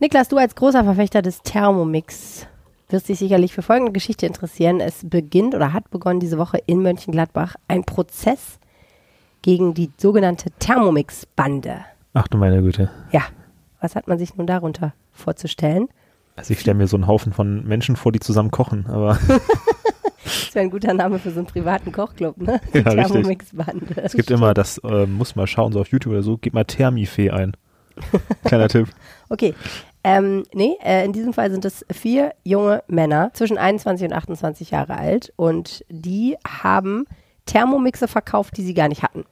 Niklas, du als großer Verfechter des Thermomix wirst dich sicherlich für folgende Geschichte interessieren. Es beginnt oder hat begonnen diese Woche in Mönchengladbach ein Prozess gegen die sogenannte Thermomix-Bande. Ach du meine Güte. Ja, was hat man sich nun darunter vorzustellen? Also ich stelle mir so einen Haufen von Menschen vor, die zusammen kochen, aber Das wäre ein guter Name für so einen privaten Kochclub, ne? Die Ja. Thermomix-Bande. es gibt immer das, äh, muss mal schauen, so auf YouTube oder so, gib mal Thermifee ein. Kleiner Tipp. Okay. Ähm, nee, äh, in diesem Fall sind es vier junge Männer zwischen 21 und 28 Jahre alt und die haben Thermomixe verkauft, die sie gar nicht hatten.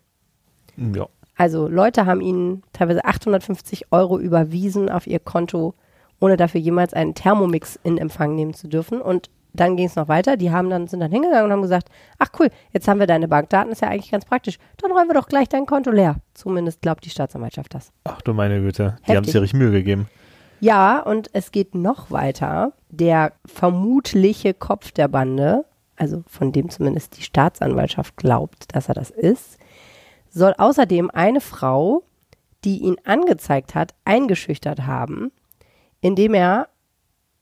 Ja. Also Leute haben ihnen teilweise 850 Euro überwiesen auf ihr Konto, ohne dafür jemals einen Thermomix in Empfang nehmen zu dürfen. Und dann ging es noch weiter. Die haben dann, sind dann hingegangen und haben gesagt, ach cool, jetzt haben wir deine Bankdaten, ist ja eigentlich ganz praktisch. Dann räumen wir doch gleich dein Konto leer. Zumindest glaubt die Staatsanwaltschaft das. Ach du meine Güte. Die haben sich ja richtig Mühe gegeben. Ja, und es geht noch weiter. Der vermutliche Kopf der Bande, also von dem zumindest die Staatsanwaltschaft glaubt, dass er das ist, soll außerdem eine Frau, die ihn angezeigt hat, eingeschüchtert haben, indem er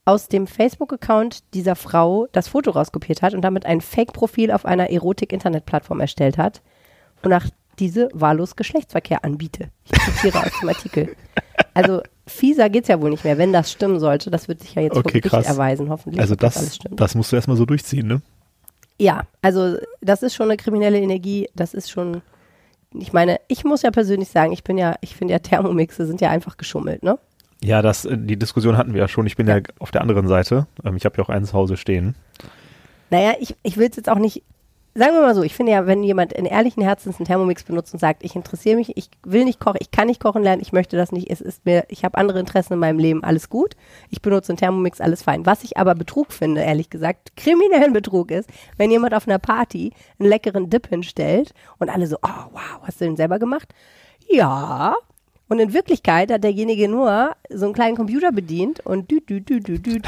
aus dem Facebook-Account dieser Frau das Foto rauskopiert hat und damit ein Fake-Profil auf einer Erotik-Internetplattform erstellt hat, wonach diese wahllos Geschlechtsverkehr anbiete. Ich zitiere aus dem Artikel. Also fieser geht's ja wohl nicht mehr, wenn das stimmen sollte. Das wird sich ja jetzt Okay, krass. erweisen, hoffentlich. Also das, stimmt. das musst du erstmal so durchziehen, ne? Ja, also das ist schon eine kriminelle Energie. Das ist schon, ich meine, ich muss ja persönlich sagen, ich bin ja, ich finde ja Thermomixe sind ja einfach geschummelt, ne? Ja, das, äh, die Diskussion hatten wir ja schon. Ich bin ja, auf der anderen Seite. Ähm, ich habe ja auch einen zu Hause stehen. Naja, ich, ich will es jetzt auch nicht. Sagen wir mal so, ich finde ja, wenn jemand in ehrlichen Herzens einen Thermomix benutzt und sagt, ich interessiere mich, ich will nicht kochen, ich kann nicht kochen lernen, ich möchte das nicht, es ist mir, ich habe andere Interessen in meinem Leben, alles gut. Ich benutze einen Thermomix, alles fein. Was ich aber Betrug finde, ehrlich gesagt, kriminellen Betrug ist, wenn jemand auf einer Party einen leckeren Dip hinstellt und alle so, oh wow, hast du den selber gemacht? Ja. Und in Wirklichkeit hat derjenige nur so einen kleinen Computer bedient und düt, düt, düt, düt, düt,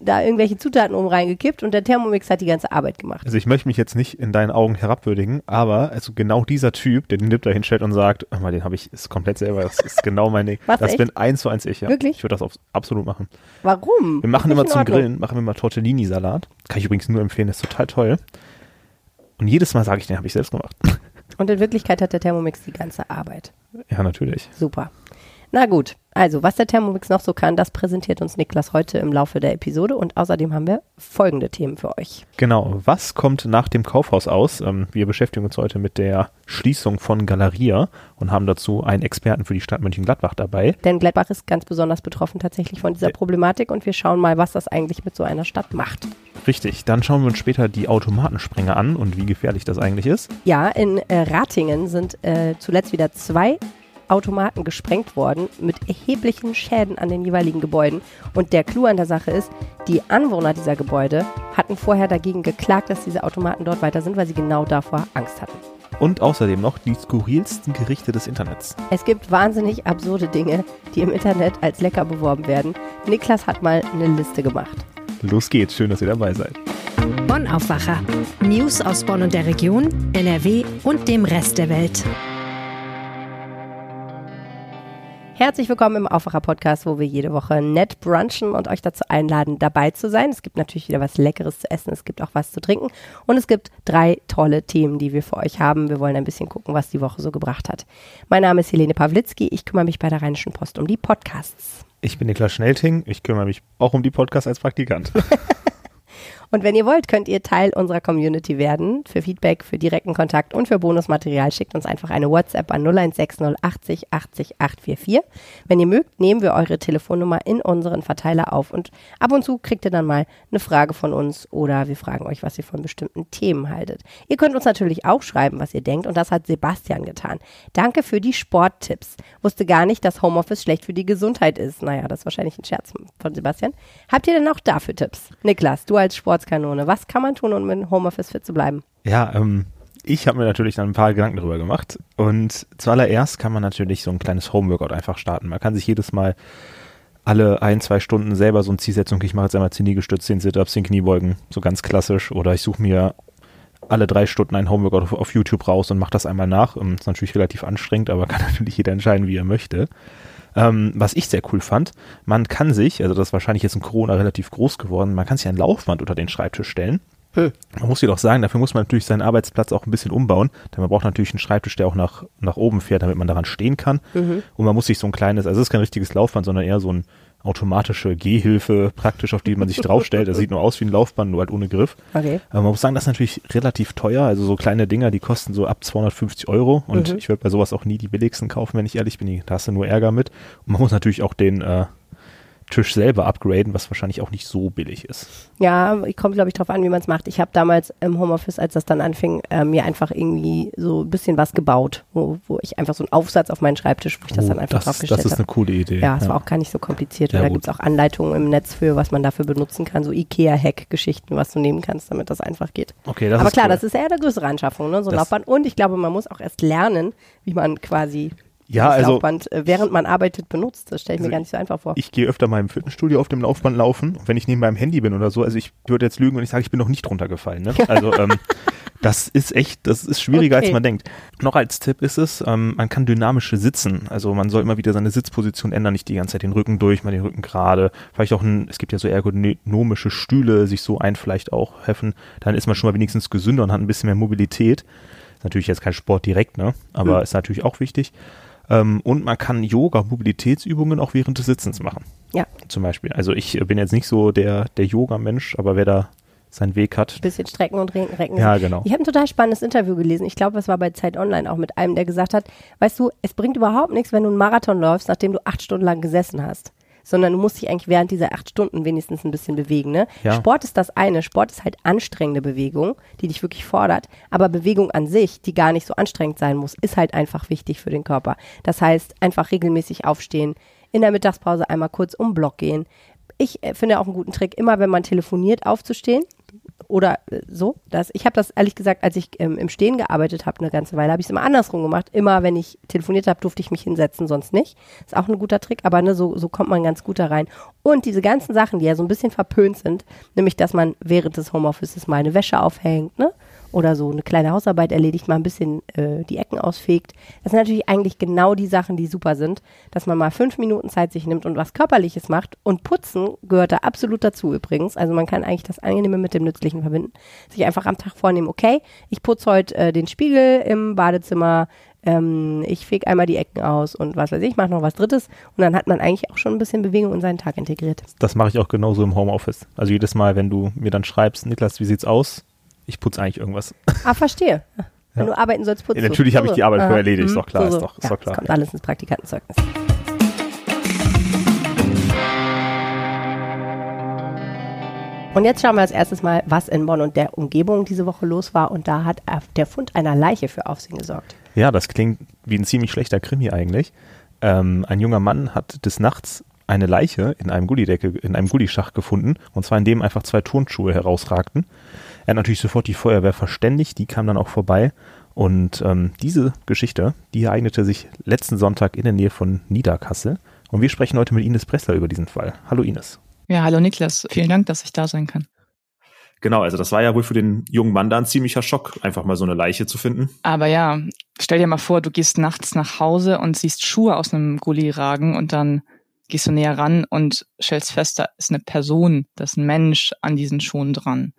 da irgendwelche Zutaten oben reingekippt und der Thermomix hat die ganze Arbeit gemacht. Also ich möchte mich jetzt nicht in deinen Augen herabwürdigen, aber also genau dieser Typ, der den Dip da hinstellt und sagt, mal, den habe ich, ist komplett selber, das ist genau mein Ding. Das echt? bin eins zu eins ich, ja. Wirklich? Ich würde das auf, absolut machen. Warum? Wir machen immer zum. Grillen, machen wir mal Tortellini-Salat. Kann ich übrigens nur empfehlen, ist total toll. Und jedes Mal sage ich, den habe ich selbst gemacht. Und in Wirklichkeit hat der Thermomix die ganze Arbeit. ja, natürlich. Super. Na gut, also was der Thermomix noch so kann, das präsentiert uns Niklas heute im Laufe der Episode und außerdem haben wir folgende Themen für euch. Genau. Was kommt nach dem Kaufhaus aus? Ähm, wir beschäftigen uns heute mit der Schließung von Galeria und haben dazu einen Experten für die Stadt Mönchengladbach dabei. Denn Gladbach ist ganz besonders betroffen tatsächlich von dieser Ja. Problematik und wir schauen mal, was das eigentlich mit so einer Stadt macht. Richtig. Dann schauen wir uns später die Automatensprenger an und wie gefährlich das eigentlich ist. Ja, in äh, Ratingen sind äh, zuletzt wieder zwei Automaten gesprengt worden mit erheblichen Schäden an den jeweiligen Gebäuden. Und der Clou an der Sache ist, die Anwohner dieser Gebäude hatten vorher dagegen geklagt, dass diese Automaten dort weiter sind, weil sie genau davor Angst hatten. Und außerdem noch die skurrilsten Gerichte des Internets. Es gibt wahnsinnig absurde Dinge, die im Internet als lecker beworben werden. Niklas hat mal eine Liste gemacht. Los geht's. Schön, dass ihr dabei seid. Bonn Aufwacher. News aus Bonn und der Region, NRW und dem Rest der Welt. Herzlich willkommen im Aufwacher-Podcast, wo wir jede Woche nett brunchen und euch dazu einladen, dabei zu sein. Es gibt natürlich wieder was Leckeres zu essen, es gibt auch was zu trinken und es gibt drei tolle Themen, die wir für euch haben. Wir wollen ein bisschen gucken, was die Woche so gebracht hat. Mein Name ist Helene Pawlitzki, ich kümmere mich bei der Rheinischen Post um die Podcasts. Ich bin Niklas Schnelting. Ich kümmere mich auch um die Podcasts als Praktikant. Und wenn ihr wollt, könnt ihr Teil unserer Community werden. Für Feedback, für direkten Kontakt und für Bonusmaterial schickt uns einfach eine WhatsApp an 0160 80 80 844. Wenn ihr mögt, nehmen wir eure Telefonnummer in unseren Verteiler auf und ab und zu kriegt ihr dann mal eine Frage von uns oder wir fragen euch, was ihr von bestimmten Themen haltet. Ihr könnt uns natürlich auch schreiben, was ihr denkt und das hat Sebastian getan. Danke für die Sporttipps. Wusste gar nicht, dass Homeoffice schlecht für die Gesundheit ist. Naja, das ist wahrscheinlich ein Scherz von Sebastian. Habt ihr denn auch dafür Tipps? Niklas, du als Sportskanone, was kann man tun, um in Homeoffice fit zu bleiben? Ja, ähm, ich habe mir natürlich dann ein paar Gedanken darüber gemacht. Und zuallererst kann man natürlich so ein kleines Homeworkout einfach starten. Man kann sich jedes Mal alle ein, zwei Stunden selber so ein Ziel setzen. Okay, ich mache jetzt einmal 10 Liegestütze, 10 Sit-Ups, 10 Kniebeugen, so ganz klassisch. Oder ich suche mir alle drei Stunden ein Homeworkout auf, auf YouTube raus und mache das einmal nach. Ähm, ist natürlich relativ anstrengend, aber kann natürlich jeder entscheiden, wie er möchte. Ähm, was ich sehr cool fand, man kann sich, also das ist wahrscheinlich jetzt in Corona relativ groß geworden, man kann sich ein Laufband unter den Schreibtisch stellen. Hm. Man muss jedoch sagen, dafür muss man natürlich seinen Arbeitsplatz auch ein bisschen umbauen, denn man braucht natürlich einen Schreibtisch, der auch nach, nach oben fährt, damit man daran stehen kann. Mhm. Und man muss sich so ein kleines, also es ist kein richtiges Laufband, sondern eher so ein automatische Gehhilfe praktisch, auf die man sich draufstellt. Das sieht nur aus wie ein Laufband, nur halt ohne Griff. Okay. Aber man muss sagen, das ist natürlich relativ teuer. Also so kleine Dinger, die kosten so ab 250 Euro. Und mhm. ich würde bei sowas auch nie die billigsten kaufen, wenn ich ehrlich bin. Da hast du nur Ärger mit. Und man muss natürlich auch den äh, Tisch selber upgraden, was wahrscheinlich auch nicht so billig ist. Ja, kommt glaube ich drauf an, wie man es macht. Ich habe damals im Homeoffice, als das dann anfing, äh, mir einfach irgendwie so ein bisschen was gebaut, wo, wo ich einfach so einen Aufsatz auf meinen Schreibtisch, wo ich das oh, dann einfach das, draufgestellt habe. Das ist eine coole Idee. Ja, es ja. war auch gar nicht so kompliziert. Ja, und da gibt es auch Anleitungen im Netz für, was man dafür benutzen kann, so Ikea-Hack-Geschichten, was du nehmen kannst, damit das einfach geht. Okay, das Aber ist klar, cool. das ist eher eine größere Anschaffung, ne? so ein Laufband. Und ich glaube, man muss auch erst lernen, wie man quasi ja, also, Laufband, äh, während man arbeitet, benutzt. Das stelle ich also mir gar nicht so einfach vor. Ich gehe öfter mal im Fitnessstudio auf dem Laufband laufen, wenn ich neben meinem Handy bin oder so. Also ich würde jetzt lügen und ich sage, ich bin noch nicht runtergefallen. Ne? Also ähm, das ist echt, das ist schwieriger, okay. als man denkt. Noch als Tipp ist es, ähm, man kann dynamische sitzen. Also man soll immer wieder seine Sitzposition ändern, nicht die ganze Zeit den Rücken durch, mal den Rücken gerade. Vielleicht auch ein, es gibt ja so ergonomische Stühle, sich so ein vielleicht auch helfen. Dann ist man schon mal wenigstens gesünder und hat ein bisschen mehr Mobilität. Ist natürlich jetzt kein Sport direkt, ne? Aber mhm. ist natürlich auch wichtig. Ähm, und man kann Yoga-Mobilitätsübungen auch während des Sitzens machen. Ja. Zum Beispiel. Also ich bin jetzt nicht so der, der Yoga-Mensch, aber wer da seinen Weg hat. Bisschen strecken und recken. Ja, genau. Ich habe ein total spannendes Interview gelesen. Ich glaube, es war bei Zeit Online auch mit einem, der gesagt hat, weißt du, es bringt überhaupt nichts, wenn du einen Marathon läufst, nachdem du acht Stunden lang gesessen hast sondern du musst dich eigentlich während dieser acht Stunden wenigstens ein bisschen bewegen. Ne? Ja. Sport ist das eine. Sport ist halt anstrengende Bewegung, die dich wirklich fordert. Aber Bewegung an sich, die gar nicht so anstrengend sein muss, ist halt einfach wichtig für den Körper. Das heißt, einfach regelmäßig aufstehen, in der Mittagspause einmal kurz um Block gehen. Ich äh, finde auch einen guten Trick, immer wenn man telefoniert, aufzustehen oder äh, so. Das, ich habe das ehrlich gesagt, als ich ähm, im Stehen gearbeitet habe eine ganze Weile, habe ich es immer andersrum gemacht. Immer wenn ich telefoniert habe, durfte ich mich hinsetzen, sonst nicht. Ist auch ein guter Trick, aber ne, so, so kommt man ganz gut da rein. Und diese ganzen Sachen, die ja so ein bisschen verpönt sind, nämlich dass man während des Homeoffices mal eine Wäsche aufhängt, ne? Oder so eine kleine Hausarbeit erledigt, mal ein bisschen äh, die Ecken ausfegt. Das sind natürlich eigentlich genau die Sachen, die super sind, dass man mal fünf Minuten Zeit sich nimmt und was Körperliches macht. Und Putzen gehört da absolut dazu übrigens. Also man kann eigentlich das Angenehme mit dem Nützlichen verbinden. Sich einfach am Tag vornehmen, okay, ich putze heute äh, den Spiegel im Badezimmer, ähm, ich fege einmal die Ecken aus und was weiß ich, mache noch was Drittes und dann hat man eigentlich auch schon ein bisschen Bewegung in seinen Tag integriert. Das mache ich auch genauso im Homeoffice. Also jedes Mal, wenn du mir dann schreibst, Niklas, wie sieht's aus? Ich putze eigentlich irgendwas. Ah, verstehe. Wenn ja. du arbeiten sollst, putzt ja, Natürlich habe ich die Arbeit vorher erledigt, ist doch klar. So, so. Ist doch, ist ja, doch klar. kommt alles ins Praktikantenzeugnis. Und jetzt schauen wir als erstes mal, was in Bonn und der Umgebung diese Woche los war. Und da hat der Fund einer Leiche für Aufsehen gesorgt. Ja, das klingt wie ein ziemlich schlechter Krimi eigentlich. Ähm, ein junger Mann hat des Nachts eine Leiche in einem Gullidecke, in einem Gullischacht gefunden, und zwar in dem einfach zwei Turnschuhe herausragten. Er hat natürlich sofort die Feuerwehr verständigt, die kam dann auch vorbei. Und ähm, diese Geschichte, die ereignete sich letzten Sonntag in der Nähe von Niederkassel. Und wir sprechen heute mit Ines Pressler über diesen Fall. Hallo Ines. Ja, hallo Niklas. Vielen Dank, dass ich da sein kann. Genau, also das war ja wohl für den jungen Mann da ein ziemlicher Schock, einfach mal so eine Leiche zu finden. Aber ja, stell dir mal vor, du gehst nachts nach Hause und siehst Schuhe aus einem Gully ragen und dann gehst du näher ran und stellst fest, da ist eine Person, da ist ein Mensch an diesen Schuhen dran.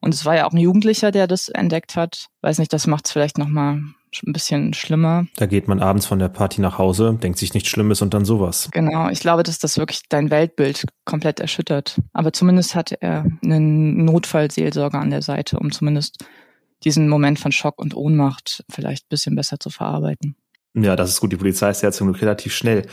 Und es war ja auch ein Jugendlicher, der das entdeckt hat. Weiß nicht, das macht es vielleicht nochmal ein bisschen schlimmer. Da geht man abends von der Party nach Hause, denkt sich nichts Schlimmes und dann sowas. Genau, ich glaube, dass das wirklich dein Weltbild komplett erschüttert. Aber zumindest hatte er einen Notfallseelsorger an der Seite, um zumindest diesen Moment von Schock und Ohnmacht vielleicht ein bisschen besser zu verarbeiten. Ja, das ist gut. Die Polizei ist ja zum Glück relativ schnell.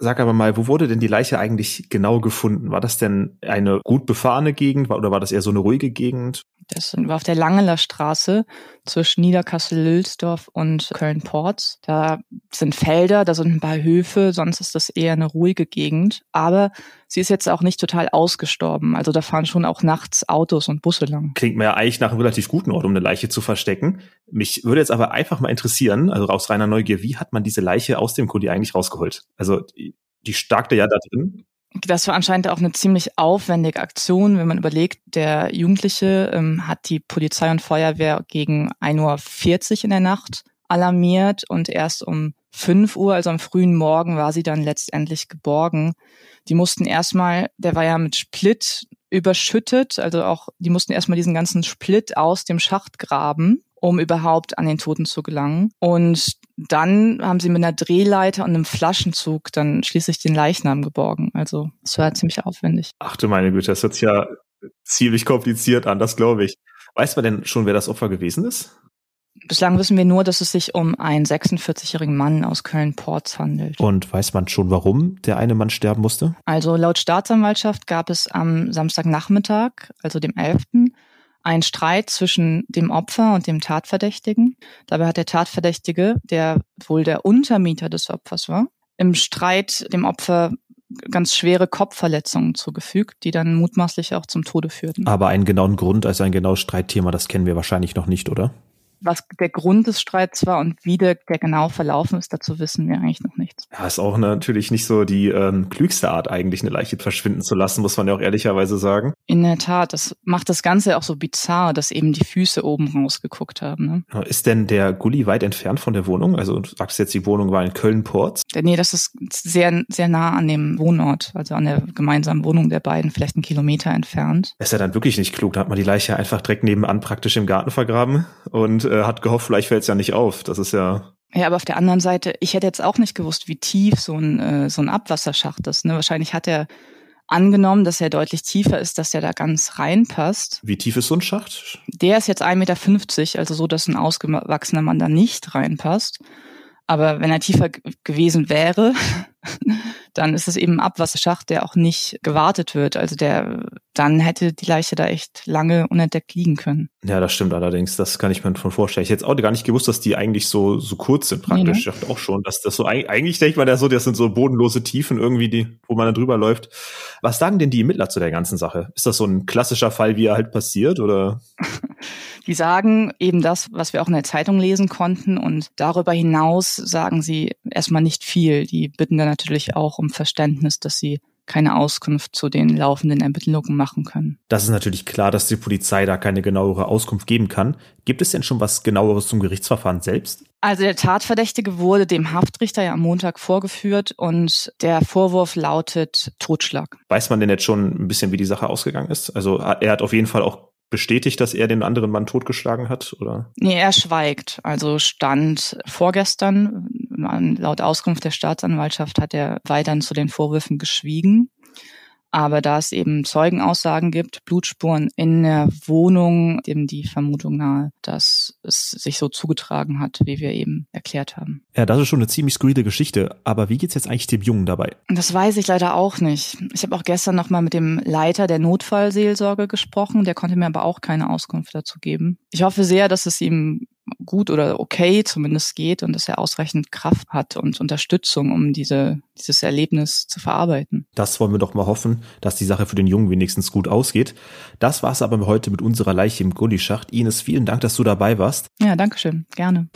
Sag aber mal, wo wurde denn die Leiche eigentlich genau gefunden? War das denn eine gut befahrene Gegend oder war das eher so eine ruhige Gegend? Das war auf der Langeler Straße zwischen Niederkassel-Lülsdorf und Köln-Porz. Da sind Felder, da sind ein paar Höfe, sonst ist das eher eine ruhige Gegend. Aber sie ist jetzt auch nicht total ausgestorben. Also da fahren schon auch nachts Autos und Busse lang. Klingt mir ja eigentlich nach einem relativ guten Ort, um eine Leiche zu verstecken. Mich würde jetzt aber einfach mal interessieren, also aus reiner Neugier, wie hat man diese Leiche aus dem Kuli eigentlich rausgeholt? Also die starkte ja da drin. Das war anscheinend auch eine ziemlich aufwendige Aktion, wenn man überlegt, der Jugendliche ähm, hat die Polizei und Feuerwehr gegen 1.40 Uhr in der Nacht alarmiert und erst um 5 Uhr, also am frühen Morgen, war sie dann letztendlich geborgen. Die mussten erstmal, der war ja mit Split überschüttet, also auch, die mussten erstmal diesen ganzen Split aus dem Schacht graben, um überhaupt an den Toten zu gelangen. Und dann haben sie mit einer Drehleiter und einem Flaschenzug dann schließlich den Leichnam geborgen. Also es war ziemlich aufwendig. Ach du meine Güte, das hört sich ja ziemlich kompliziert an, das glaube ich. Weiß man denn schon, wer das Opfer gewesen ist? Bislang wissen wir nur, dass es sich um einen 46-jährigen Mann aus Köln-Porz handelt. Und weiß man schon, warum der eine Mann sterben musste? Also laut Staatsanwaltschaft gab es am Samstagnachmittag, also dem 11., einen Streit zwischen dem Opfer und dem Tatverdächtigen. Dabei hat der Tatverdächtige, der wohl der Untermieter des Opfers war, im Streit dem Opfer ganz schwere Kopfverletzungen zugefügt, die dann mutmaßlich auch zum Tode führten. Aber einen genauen Grund, also ein genaues Streitthema, das kennen wir wahrscheinlich noch nicht, oder? Was der Grund des Streits war und wie der, der genau verlaufen ist, dazu wissen wir eigentlich noch nichts. Ja, ist auch natürlich nicht so die ähm, klügste Art, eigentlich eine Leiche verschwinden zu lassen, muss man ja auch ehrlicherweise sagen. In der Tat, das macht das Ganze auch so bizarr, dass eben die Füße oben rausgeguckt haben. Ne? Ist denn der Gully weit entfernt von der Wohnung? Also du sagst jetzt, die Wohnung war in Köln-Porz? Nee, das ist sehr, sehr nah an dem Wohnort, also an der gemeinsamen Wohnung der beiden, vielleicht einen Kilometer entfernt. Ist ja dann wirklich nicht klug. Da hat man die Leiche einfach direkt nebenan praktisch im Garten vergraben und äh, hat gehofft, vielleicht fällt es ja nicht auf. Das ist ja. Ja, aber auf der anderen Seite, ich hätte jetzt auch nicht gewusst, wie tief so ein, äh, so ein Abwasserschacht ist. Ne? Wahrscheinlich hat er angenommen, dass er deutlich tiefer ist, dass er da ganz reinpasst. Wie tief ist so ein Schacht? Der ist jetzt 1,50 Meter, also so, dass ein ausgewachsener Mann da nicht reinpasst. Aber wenn er tiefer gewesen wäre, dann ist es eben ein Abwasserschacht, der auch nicht gewartet wird. Also der, dann hätte die Leiche da echt lange unentdeckt liegen können. Ja, das stimmt allerdings. Das kann ich mir von vorstellen. Ich hätte auch gar nicht gewusst, dass die eigentlich so, so kurz sind praktisch. Nee, ne? Ich dachte auch schon, dass das so, eigentlich denkt man ja so, das sind so bodenlose Tiefen irgendwie, die, wo man da drüber läuft. Was sagen denn die Ermittler zu der ganzen Sache? Ist das so ein klassischer Fall, wie er halt passiert oder? Die sagen eben das, was wir auch in der Zeitung lesen konnten und darüber hinaus sagen sie erstmal nicht viel. Die bitten dann natürlich auch um Verständnis, dass sie keine Auskunft zu den laufenden Ermittlungen machen können. Das ist natürlich klar, dass die Polizei da keine genauere Auskunft geben kann. Gibt es denn schon was genaueres zum Gerichtsverfahren selbst? Also der Tatverdächtige wurde dem Haftrichter ja am Montag vorgeführt und der Vorwurf lautet Totschlag. Weiß man denn jetzt schon ein bisschen, wie die Sache ausgegangen ist? Also er hat auf jeden Fall auch bestätigt, dass er den anderen Mann totgeschlagen hat, oder? Nee, er schweigt. Also stand vorgestern, laut Auskunft der Staatsanwaltschaft hat er weiterhin zu den Vorwürfen geschwiegen. Aber da es eben Zeugenaussagen gibt, Blutspuren in der Wohnung, dem die Vermutung nahe, dass es sich so zugetragen hat, wie wir eben erklärt haben. Ja, das ist schon eine ziemlich skurrile Geschichte. Aber wie geht's jetzt eigentlich dem Jungen dabei? Das weiß ich leider auch nicht. Ich habe auch gestern noch mal mit dem Leiter der Notfallseelsorge gesprochen. Der konnte mir aber auch keine Auskunft dazu geben. Ich hoffe sehr, dass es ihm gut oder okay zumindest geht und dass er ausreichend Kraft hat und Unterstützung, um diese, dieses Erlebnis zu verarbeiten. Das wollen wir doch mal hoffen, dass die Sache für den Jungen wenigstens gut ausgeht. Das war's aber heute mit unserer Leiche im Gullischacht. Ines, vielen Dank, dass du dabei warst. Ja, danke schön. Gerne.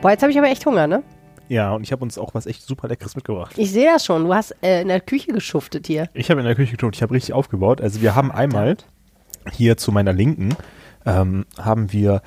Boah, jetzt habe ich aber echt Hunger, ne? Ja, und ich habe uns auch was echt super Leckeres mitgebracht. Ich sehe das schon. Du hast äh, in der Küche geschuftet hier. Ich habe in der Küche geschuftet. Ich habe richtig aufgebaut. Also wir haben einmal hier zu meiner Linken ähm, haben wir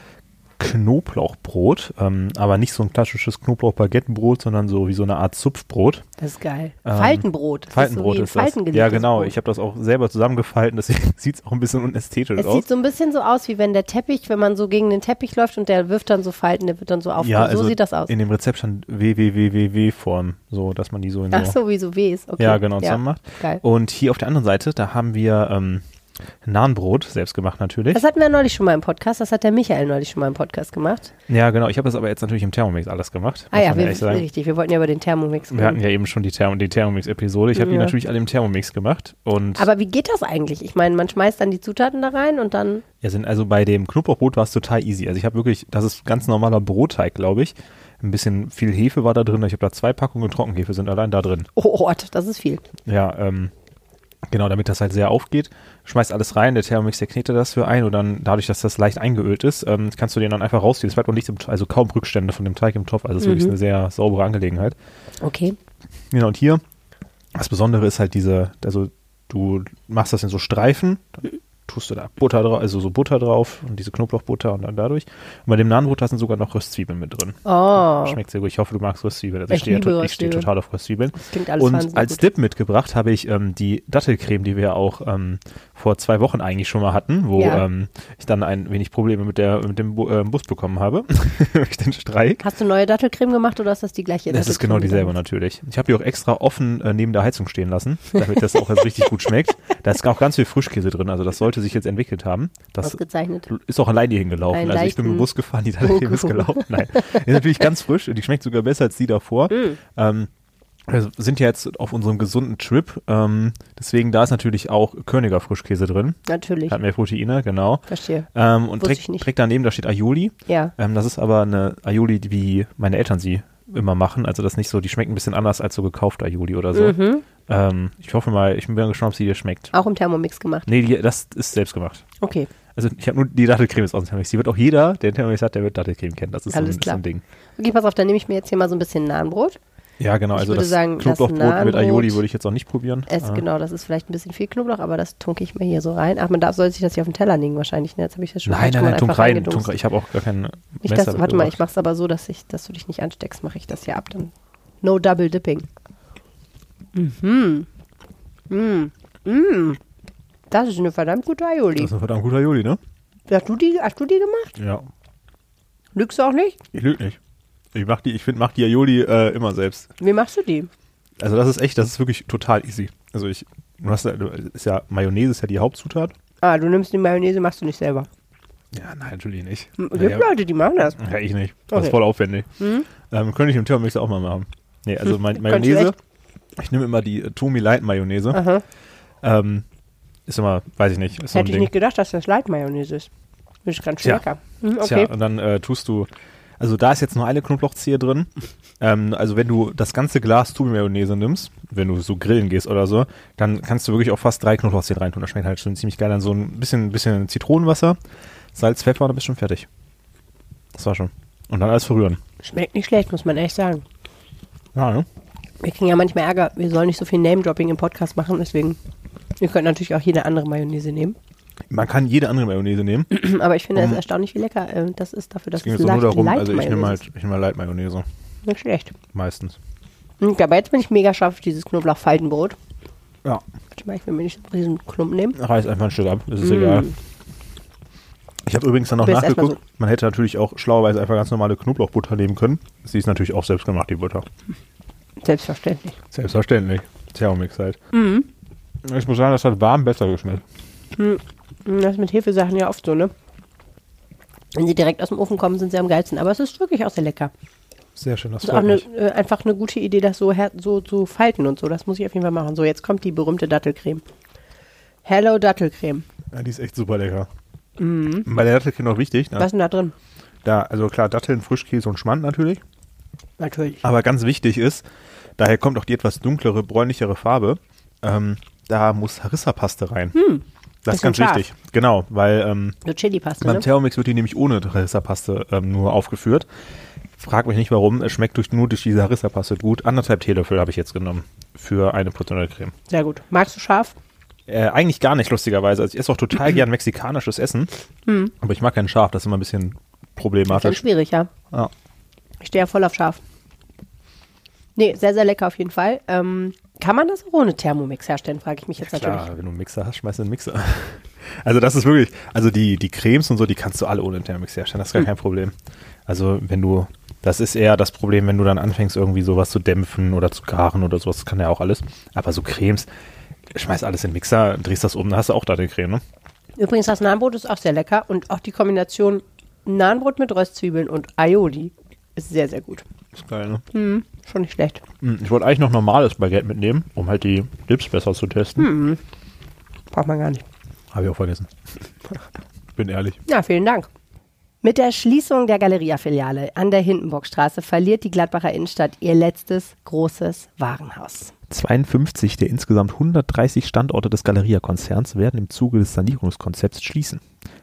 Knoblauchbrot, ähm, aber nicht so ein klassisches Knoblauch-Baguettenbrot, sondern so wie so eine Art Zupfbrot. Das ist geil. Ähm, Faltenbrot. Das Faltenbrot ist, so ist das. Ja, genau. Brot. Ich habe das auch selber zusammengefalten, deswegen sieht es auch ein bisschen unästhetisch es aus. Es sieht so ein bisschen so aus, wie wenn der Teppich, wenn man so gegen den Teppich läuft und der wirft dann so Falten, der wird dann so aufgebaut. Ja, also so sieht das aus. In dem Rezept stand WWWW-Form, so dass man die so in so. Ach so, wie so Ws, okay. Ja, genau, zusammen ja. macht. Geil. Und hier auf der anderen Seite, da haben wir ähm, Nahenbrot, selbst gemacht natürlich. Das hatten wir neulich schon mal im Podcast, das hat der Michael neulich schon mal im Podcast gemacht. Ja, genau. Ich habe das aber jetzt natürlich im Thermomix alles gemacht. Ah ja, wir, richtig. Wir wollten ja über den Thermomix reden. Wir hatten ja eben schon die, Therm die Thermomix-Episode. Ich habe ja. die natürlich alle im Thermomix gemacht. Und aber wie geht das eigentlich? Ich meine, man schmeißt dann die Zutaten da rein und dann. Ja, sind also bei dem Knoblauchbrot war es total easy. Also ich habe wirklich, das ist ganz normaler Brotteig, glaube ich. Ein bisschen viel Hefe war da drin. Ich habe da zwei Packungen Trockenhefe sind allein da drin. Oh Gott, das ist viel. Ja, ähm, Genau, damit das halt sehr aufgeht. Schmeißt alles rein, der Thermomix, der knetet das für ein und dann dadurch, dass das leicht eingeölt ist, ähm, kannst du den dann einfach rausziehen. Es bleibt auch nichts, im, also kaum Rückstände von dem Teig im Topf. Also es ist mhm. wirklich eine sehr saubere Angelegenheit. Okay. Genau, und hier, das Besondere ist halt diese, also du machst das in so Streifen, tust du da Butter drauf, also so Butter drauf und diese Knoblauchbutter und dann dadurch. Und bei dem Nahenbrot da sind sogar noch Röstzwiebeln mit drin. Oh, Schmeckt sehr gut. Ich hoffe, du magst Röstzwiebeln. Also Ich ich, stehe, to- ich stehe Röstzwiebeln. total auf Röstzwiebeln. das klingt alles Und als gut. Dip mitgebracht habe ich ähm, die Dattelcreme, die wir auch ähm, vor zwei Wochen eigentlich schon mal hatten, wo Ja. ähm, ich dann ein wenig Probleme mit, der, mit dem Bu ähm, Bus bekommen habe. durch den Streik. Hast du neue Dattelcreme gemacht oder ist das die gleiche Das ist genau dieselbe natürlich. Ich habe die auch extra offen äh, neben der Heizung stehen lassen, damit das auch jetzt richtig gut schmeckt. Da ist auch ganz viel Frischkäse drin, also das sollte sich jetzt entwickelt haben. Das Ausgezeichnet. ist auch allein hier hingelaufen. Einen Also ich bin Bus gefahren, die Dattelcreme ist gelaufen. Nein, ist natürlich ganz frisch. Die schmeckt sogar besser als die davor. Mm. Ähm, wir sind ja jetzt auf unserem gesunden Trip. Ähm, deswegen da ist natürlich auch Körniger Frischkäse drin. Natürlich. Hat mehr Proteine, genau. Verstehe. Ähm, und direkt, direkt daneben, da steht Aioli. Ja. Ähm, das ist aber eine Aioli, wie meine Eltern sie immer machen. Also das ist nicht so, die schmeckt ein bisschen anders als so gekauft Aioli oder so. Mhm. Ähm, ich hoffe mal, ich bin gespannt, ob sie dir schmeckt. Auch im Thermomix gemacht. Nee, die, das ist selbst gemacht. Okay. Also ich habe nur die Dattelcreme ist aus dem Thermomix. Die wird auch jeder, der einen Thermomix hat, der wird Dattelcreme kennen. Das ist so ein, so klar. ein Ding. Okay, pass auf, dann nehme ich mir jetzt hier mal so ein bisschen Nahenbrot. Ja, genau. Ich Also das sagen, das Knoblauchbrot mit Nahenbrot- Aioli würde ich jetzt auch nicht probieren. Es, Äh, Genau, das ist vielleicht ein bisschen viel Knoblauch, aber das tunke ich mir hier so rein. Ach, man darf, soll sich das hier auf den Teller legen wahrscheinlich. Ne? Jetzt habe ich das schon Nein, nein, nein, tunk rein. Tunk. Ich habe auch gar keinen Nicht das, warte mal, ich mache es aber so, dass, ich, dass du dich nicht ansteckst, mache ich das hier ab. Dann no double dipping. Mhm. Mhm. Mhm. Das ist eine verdammt gute Aioli. Das ist ein verdammt guter Aioli, ne? Hast du die, hast du die gemacht? Ja. Lügst du auch nicht? Ich lüge nicht. Ich mach die, ich finde, mach die Aioli äh, immer selbst. Wie machst du die? Also das ist echt, das ist wirklich total easy. Also ich, du hast ist ja, Mayonnaise ist ja die Hauptzutat. Ah, du nimmst die Mayonnaise, machst du nicht selber. Ja, nein, natürlich nicht. Es gibt ja, Leute, die machen das. ja, ich nicht. Das Okay. ist voll aufwendig. Mhm. Ähm, könnte ich im Thermomix auch mal machen. Nee, also Hm, Mayonnaise, ich nehme immer die äh, Tomi Light Mayonnaise. Aha. Ähm, ist immer, weiß ich nicht, Hätte ich Ding. nicht gedacht, dass das Light Mayonnaise ist. Das ist ganz schön Tja. lecker. Hm, okay. Tja, und dann äh, tust du, also da ist jetzt nur eine Knoblauchzehe drin. Ähm, also wenn du das ganze Glas Tomi-Mayonnaise nimmst, wenn du so grillen gehst oder so, dann kannst du wirklich auch fast drei Knoblauchzehen reintun. Das schmeckt halt schon ziemlich geil. Dann so ein bisschen, bisschen Zitronenwasser, Salz, Pfeffer und dann bist du schon fertig. Das war schon. Und dann alles verrühren. Schmeckt nicht schlecht, muss man echt sagen. Ja, ne? Wir kriegen ja manchmal Ärger, wir sollen nicht so viel Name-Dropping im Podcast machen, deswegen. Ihr könnt natürlich auch jede andere Mayonnaise nehmen. Man kann jede andere Mayonnaise nehmen. Aber ich finde es Um- erstaunlich, wie lecker äh, das ist dafür, dass Es ging es auch nur darum, light also ich nehme halt, ich nehme halt Light Mayonnaise. ist. Nicht schlecht. Meistens. Hm, Aber jetzt bin ich mega scharf auf dieses Knoblauch-Faltenbrot. Ja. Warte mal, ich will mir nicht einen riesen Klumpen nehmen. Reiß einfach ein Stück ab, ist es Mm. egal. Ich habe übrigens dann noch nachgeguckt, man hätte natürlich auch schlauerweise einfach ganz normale Knoblauchbutter nehmen können. Sie ist natürlich auch selbst gemacht, die Butter. Selbstverständlich. Selbstverständlich. Thermomix halt. Mhm. Ich muss sagen, das hat warm besser geschmeckt. Hm, Das ist mit Hefesachen ja oft so, ne? Wenn sie direkt aus dem Ofen kommen, sind sie am geilsten. Aber es ist wirklich auch sehr lecker. Sehr schön, das Das ist auch eine, äh, einfach eine gute Idee, das so, so zu falten und so. Das muss ich auf jeden Fall machen. So, jetzt kommt die berühmte Dattelcreme. Hello Dattelcreme. Ja, die ist echt super lecker. Bei der Dattelcreme noch wichtig, ne? Was ist denn da drin? da, also klar, Datteln, Frischkäse und Schmand natürlich. Natürlich. Aber ganz wichtig ist, daher kommt auch die etwas dunklere, bräunlichere Farbe. Ähm, da muss Harissa-Paste rein. Das ist ganz scharf. wichtig. Genau, weil ähm, So Chili-Paste, beim ne? Thermomix wird die nämlich ohne Harissa-Paste ähm, nur aufgeführt. Frag mich nicht warum, es schmeckt durch, nur durch diese Harissa-Paste gut. Anderthalb Teelöffel habe ich jetzt genommen für eine Portion Creme. Sehr gut. Magst du scharf? Äh, eigentlich gar nicht, lustigerweise. Also ich esse auch total gern mexikanisches Essen. Aber ich mag keinen Scharf, das ist immer ein bisschen Hm. Ganz problematisch. schwierig, ja. Ja. Ich stehe ja voll auf scharf. Nee, sehr, sehr lecker auf jeden Fall. Ähm, kann man das auch ohne Thermomix herstellen, frage ich mich jetzt natürlich. Klar, wenn du einen Mixer hast, schmeißt du einen Mixer. Also das ist wirklich, also die, die Cremes und so, die kannst du alle ohne den Thermomix herstellen, das ist gar kein Problem. Also wenn du, das ist eher das Problem, wenn du dann anfängst irgendwie sowas zu dämpfen oder zu garen oder sowas, das kann ja auch alles. Aber so Cremes, schmeiß alles in den Mixer, drehst das um, dann hast du auch da die Creme, ne? Übrigens, das Nahenbrot ist auch sehr lecker und auch die Kombination Nahenbrot mit Röstzwiebeln und Aioli ist sehr, sehr gut. Ist geil, ne? Hm, schon nicht schlecht. Hm, Ich wollte eigentlich noch normales Baguette mitnehmen, um halt die Dips besser zu testen. Braucht man gar nicht. Habe ich auch vergessen. Bin ehrlich. Ja, vielen Dank. Mit der Schließung der Galeria-Filiale an der Hindenburgstraße verliert die Gladbacher Innenstadt ihr letztes großes Warenhaus. 52 der insgesamt 130 Standorte des Galeria-Konzerns werden im Zuge des Sanierungskonzepts schließen.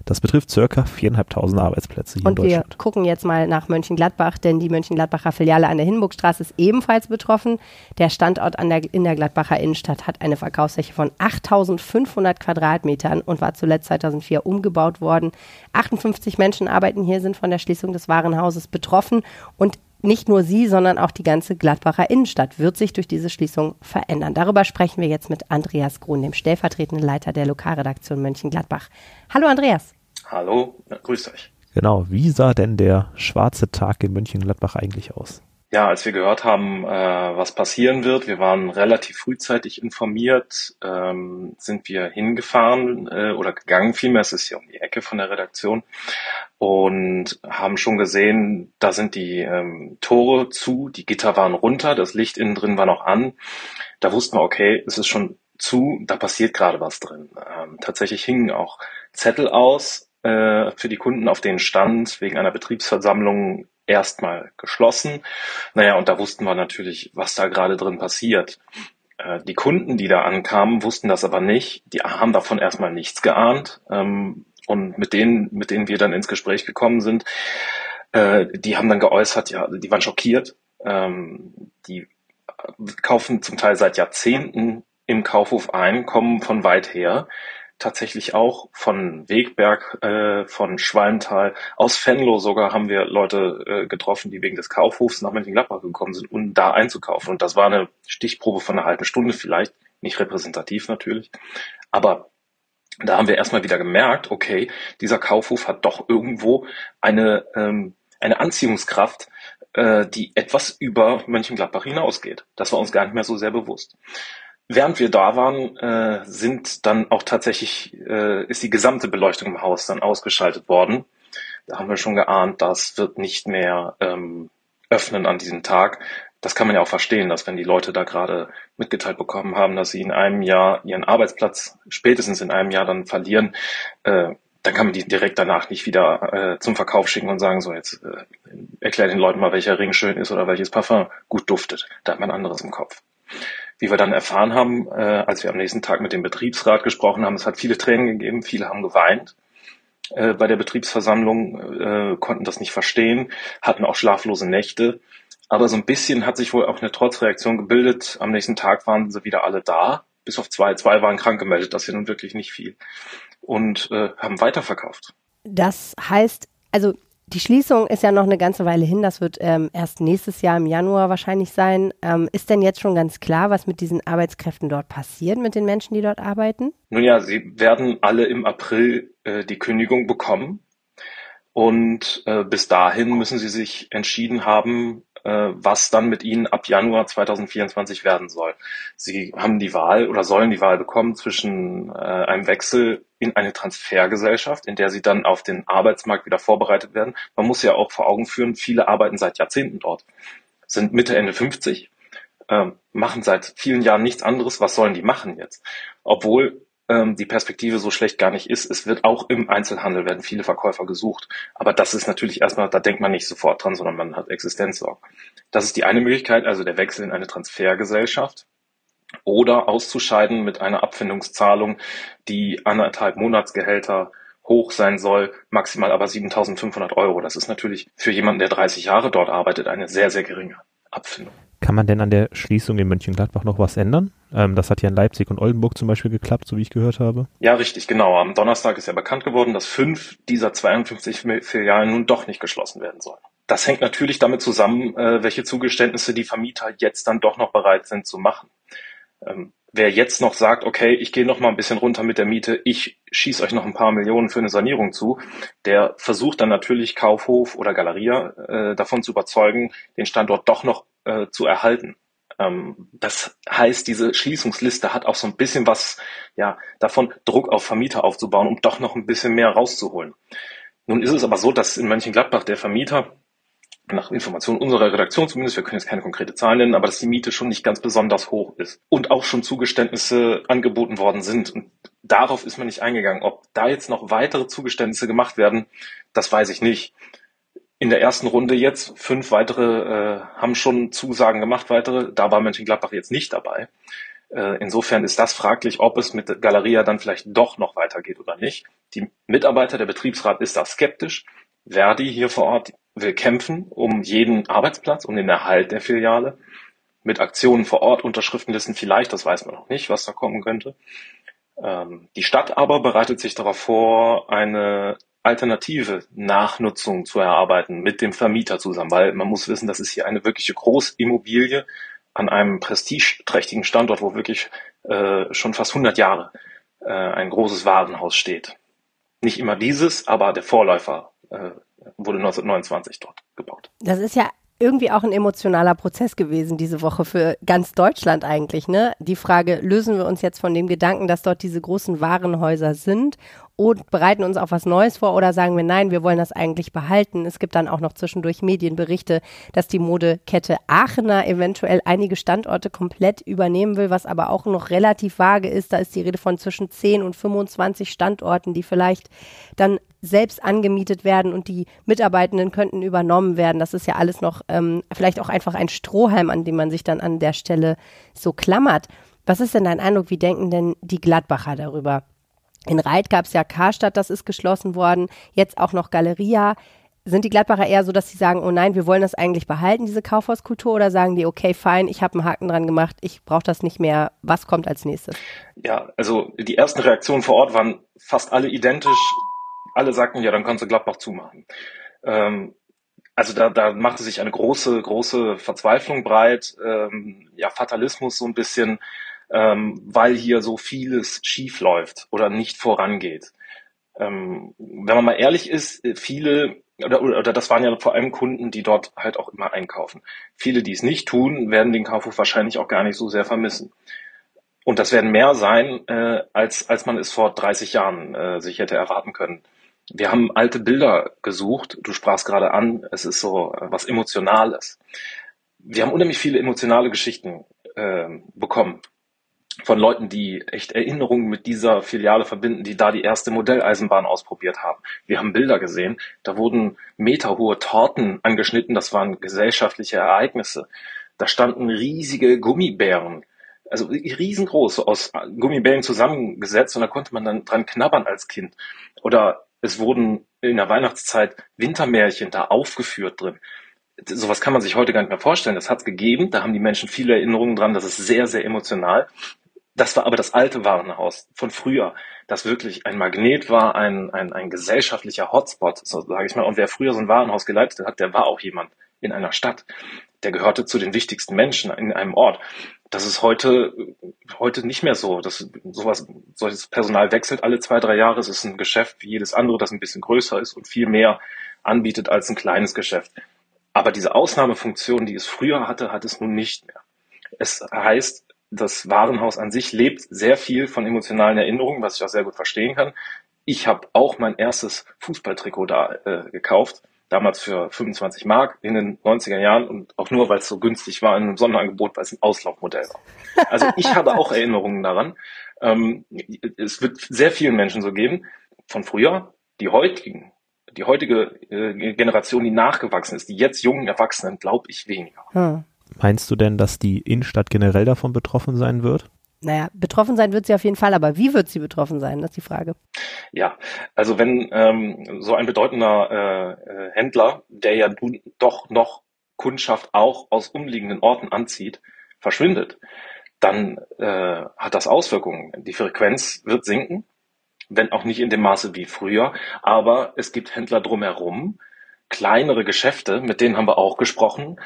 Das betrifft circa 4.500 Arbeitsplätze hier Und in Deutschland. wir gucken jetzt mal nach Mönchengladbach, denn die Mönchengladbacher Filiale an der Hindenburgstraße ist ebenfalls betroffen. Der Standort an der, in der Gladbacher Innenstadt hat eine Verkaufsfläche von 8.500 Quadratmetern und war zuletzt 2004 umgebaut worden. 58 Menschen arbeiten hier, sind von der Schließung des Warenhauses betroffen und nicht nur sie, sondern auch die ganze Gladbacher Innenstadt wird sich durch diese Schließung verändern. Darüber sprechen wir jetzt mit Andreas Grun, dem stellvertretenden Leiter der Lokalredaktion Mönchengladbach. Hallo Andreas. Hallo, grüßt euch. Genau, wie sah denn der schwarze Tag in Mönchengladbach eigentlich aus? Ja, als wir gehört haben, äh, was passieren wird, wir waren relativ frühzeitig informiert, ähm, sind wir hingefahren äh, oder gegangen, vielmehr ist es hier um die Ecke von der Redaktion und haben schon gesehen, da sind die ähm, Tore zu, die Gitter waren runter, das Licht innen drin war noch an. Da wussten wir, okay, es ist schon zu, da passiert gerade was drin. Ähm, tatsächlich hingen auch Zettel aus äh, für die Kunden, auf denen stand, wegen einer Betriebsversammlung erstmal geschlossen. Naja, und da wussten wir natürlich, was da gerade drin passiert. Äh, die Kunden, die da ankamen, wussten das aber nicht. Die haben davon erstmal nichts geahnt. Ähm, und mit denen, mit denen wir dann ins Gespräch gekommen sind, äh, die haben dann geäußert, ja, die waren schockiert. Ähm, die kaufen zum Teil seit Jahrzehnten im Kaufhof ein, kommen von weit her tatsächlich auch von Wegberg, äh, von Schwalmtal, aus Venlo sogar haben wir Leute äh, getroffen, die wegen des Kaufhofs nach Mönchengladbach gekommen sind, um da einzukaufen. Und das war eine Stichprobe von einer halben Stunde vielleicht, nicht repräsentativ natürlich. Aber da haben wir erstmal wieder gemerkt, okay, dieser Kaufhof hat doch irgendwo eine, ähm, eine Anziehungskraft, äh, die etwas über Mönchengladbach hinausgeht. Das war uns gar nicht mehr so sehr bewusst. Während wir da waren, äh, sind dann auch tatsächlich, äh, ist die gesamte Beleuchtung im Haus dann ausgeschaltet worden. Da haben wir schon geahnt, das wird nicht mehr ähm, öffnen an diesem Tag. Das kann man ja auch verstehen, dass wenn die Leute da gerade mitgeteilt bekommen haben, dass sie in einem Jahr ihren Arbeitsplatz spätestens in einem Jahr dann verlieren, äh, dann kann man die direkt danach nicht wieder äh, zum Verkauf schicken und sagen, so jetzt äh, erklär den Leuten mal, welcher Ring schön ist oder welches Parfum gut duftet. Da hat man anderes im Kopf. Wie wir dann erfahren haben, äh, als wir am nächsten Tag mit dem Betriebsrat gesprochen haben, es hat viele Tränen gegeben, viele haben geweint äh, bei der Betriebsversammlung, äh, konnten das nicht verstehen, hatten auch schlaflose Nächte. Aber so ein bisschen hat sich wohl auch eine Trotzreaktion gebildet. Am nächsten Tag waren sie wieder alle da, bis auf zwei. Zwei waren krank gemeldet, das ist ja nun wirklich nicht viel. Und äh, haben weiterverkauft. Das heißt, also die Schließung ist ja noch eine ganze Weile hin. Das wird ähm, erst nächstes Jahr im Januar wahrscheinlich sein. Ähm, ist denn jetzt schon ganz klar, was mit diesen Arbeitskräften dort passiert, mit den Menschen, die dort arbeiten? Nun ja, sie werden alle im April äh, die Kündigung bekommen. Und äh, bis dahin müssen sie sich entschieden haben, was dann mit ihnen ab Januar 2024 werden soll. Sie haben die Wahl oder sollen die Wahl bekommen zwischen äh, einem Wechsel in eine Transfergesellschaft, in der sie dann auf den Arbeitsmarkt wieder vorbereitet werden. Man muss ja auch vor Augen führen, viele arbeiten seit Jahrzehnten dort, sind Mitte, Ende 50, äh, machen seit vielen Jahren nichts anderes. Was sollen die machen jetzt? Obwohl ähm, die Perspektive so schlecht gar nicht ist. Es wird auch im Einzelhandel werden viele Verkäufer gesucht. Aber das ist natürlich erstmal, da denkt man nicht sofort dran, sondern man hat Existenzsorgen. Das ist die eine Möglichkeit, also der Wechsel in eine Transfergesellschaft oder auszuscheiden mit einer Abfindungszahlung, die anderthalb Monatsgehälter hoch sein soll, maximal aber 7.500 Euro. Das ist natürlich für jemanden, der 30 Jahre dort arbeitet, eine sehr, sehr geringe Abfindung. Kann man denn an der Schließung in Mönchengladbach noch was ändern? Ähm, das hat ja in Leipzig und Oldenburg zum Beispiel geklappt, so wie ich gehört habe. Ja, richtig, genau. Am Donnerstag ist ja bekannt geworden, dass fünf dieser 52 Filialen nun doch nicht geschlossen werden sollen. Das hängt natürlich damit zusammen, äh, welche Zugeständnisse die Vermieter jetzt dann doch noch bereit sind zu machen. Ähm, wer jetzt noch sagt, okay, ich gehe noch mal ein bisschen runter mit der Miete, ich schieße euch noch ein paar Millionen für eine Sanierung zu, der versucht dann natürlich Kaufhof oder Galeria äh, davon zu überzeugen, den Standort doch noch äh, zu erhalten. Ähm, das heißt, diese Schließungsliste hat auch so ein bisschen was ja, davon, Druck auf Vermieter aufzubauen, um doch noch ein bisschen mehr rauszuholen. Nun ist es aber so, dass in Mönchengladbach der Vermieter nach Informationen unserer Redaktion zumindest, wir können jetzt keine konkrete Zahlen nennen, aber dass die Miete schon nicht ganz besonders hoch ist und auch schon Zugeständnisse angeboten worden sind. Und darauf ist man nicht eingegangen. Ob da jetzt noch weitere Zugeständnisse gemacht werden, das weiß ich nicht. In der ersten Runde jetzt, fünf weitere äh, haben schon Zusagen gemacht, weitere, da war Mönchengladbach jetzt nicht dabei. Äh, insofern ist das fraglich, ob es mit Galeria dann vielleicht doch noch weitergeht oder nicht. Die Mitarbeiter, der Betriebsrat ist da skeptisch. Verdi hier vor Ort will kämpfen um jeden Arbeitsplatz, um den Erhalt der Filiale. Mit Aktionen vor Ort, Unterschriftenlisten vielleicht, das weiß man noch nicht, was da kommen könnte. Ähm, die Stadt aber bereitet sich darauf vor, eine alternative Nachnutzung zu erarbeiten mit dem Vermieter zusammen, weil man muss wissen, das ist hier eine wirkliche Großimmobilie an einem prestigeträchtigen Standort, wo wirklich äh, schon fast 100 Jahre äh, ein großes Warenhaus steht. Nicht immer dieses, aber der Vorläufer äh, wurde 1929 dort gebaut. Das ist ja irgendwie auch ein emotionaler Prozess gewesen diese Woche für ganz Deutschland eigentlich, ne? Die Frage, lösen wir uns jetzt von dem Gedanken, dass dort diese großen Warenhäuser sind und bereiten uns auf was Neues vor oder sagen wir nein, wir wollen das eigentlich behalten. Es gibt dann auch noch zwischendurch Medienberichte, dass die Modekette Aachener eventuell einige Standorte komplett übernehmen will, was aber auch noch relativ vage ist. Da ist die Rede von zwischen 10 und 25 Standorten, die vielleicht dann selbst angemietet werden und die Mitarbeitenden könnten übernommen werden. Das ist ja alles noch ähm, vielleicht auch einfach ein Strohhalm, an dem man sich dann an der Stelle so klammert. Was ist denn dein Eindruck? Wie denken denn die Gladbacher darüber? In Reit gab es ja Karstadt, das ist geschlossen worden, jetzt auch noch Galeria. Sind die Gladbacher eher so, dass sie sagen, oh nein, wir wollen das eigentlich behalten, diese Kaufhauskultur, oder sagen die, okay, fein, ich habe einen Haken dran gemacht, ich brauche das nicht mehr, was kommt als nächstes? Ja, also die ersten Reaktionen vor Ort waren fast alle identisch. Alle sagten, ja, dann kannst du Gladbach zumachen. Ähm, also da, da machte sich eine große, große Verzweiflung breit, ähm, ja, Fatalismus so ein bisschen ähm, weil hier so vieles schief läuft oder nicht vorangeht. Ähm, wenn man mal ehrlich ist, viele oder, oder das waren ja vor allem Kunden, die dort halt auch immer einkaufen. Viele, die es nicht tun, werden den Kaufhof wahrscheinlich auch gar nicht so sehr vermissen. Und das werden mehr sein, äh, als, als man es vor 30 Jahren äh, sich hätte erwarten können. Wir haben alte Bilder gesucht. Du sprachst gerade an, es ist so äh, was Emotionales. Wir haben unheimlich viele emotionale Geschichten äh, bekommen von Leuten, die echt Erinnerungen mit dieser Filiale verbinden, die da die erste Modelleisenbahn ausprobiert haben. Wir haben Bilder gesehen, da wurden meterhohe Torten angeschnitten, das waren gesellschaftliche Ereignisse. Da standen riesige Gummibären, also riesengroß, aus Gummibären zusammengesetzt und da konnte man dann dran knabbern als Kind. Oder es wurden in der Weihnachtszeit Wintermärchen da aufgeführt drin sowas kann man sich heute gar nicht mehr vorstellen. Das hat es gegeben, da haben die Menschen viele Erinnerungen dran, das ist sehr, sehr emotional. Das war aber das alte Warenhaus von früher, das wirklich ein Magnet war, ein, ein, ein gesellschaftlicher Hotspot, so sage ich mal. Und wer früher so ein Warenhaus geleitet hat, der war auch jemand in einer Stadt. Der gehörte zu den wichtigsten Menschen in einem Ort. Das ist heute, heute nicht mehr so. Das, sowas, solches Personal wechselt alle zwei, drei Jahre. Es ist ein Geschäft wie jedes andere, das ein bisschen größer ist und viel mehr anbietet als ein kleines Geschäft. Aber diese Ausnahmefunktion, die es früher hatte, hat es nun nicht mehr. Es heißt, das Warenhaus an sich lebt sehr viel von emotionalen Erinnerungen, was ich auch sehr gut verstehen kann. Ich habe auch mein erstes Fußballtrikot da äh, gekauft, damals für 25 Mark in den 90er Jahren und auch nur, weil es so günstig war in einem Sonderangebot, weil es ein Auslaufmodell war. Also ich habe auch Erinnerungen daran. Ähm, es wird sehr vielen Menschen so geben, von früher, die heutigen, die heutige äh, Generation, die nachgewachsen ist, die jetzt jungen Erwachsenen, glaube ich weniger. Hm. Meinst du denn, dass die Innenstadt generell davon betroffen sein wird? Naja, betroffen sein wird sie auf jeden Fall, aber wie wird sie betroffen sein? Das ist die Frage. Ja, also wenn ähm, so ein bedeutender äh, äh Händler, der ja doch noch Kundschaft auch aus umliegenden Orten anzieht, verschwindet, dann äh, hat das Auswirkungen. Die Frequenz wird sinken, wenn auch nicht in dem Maße wie früher, aber es gibt Händler drumherum, kleinere Geschäfte, mit denen haben wir auch gesprochen,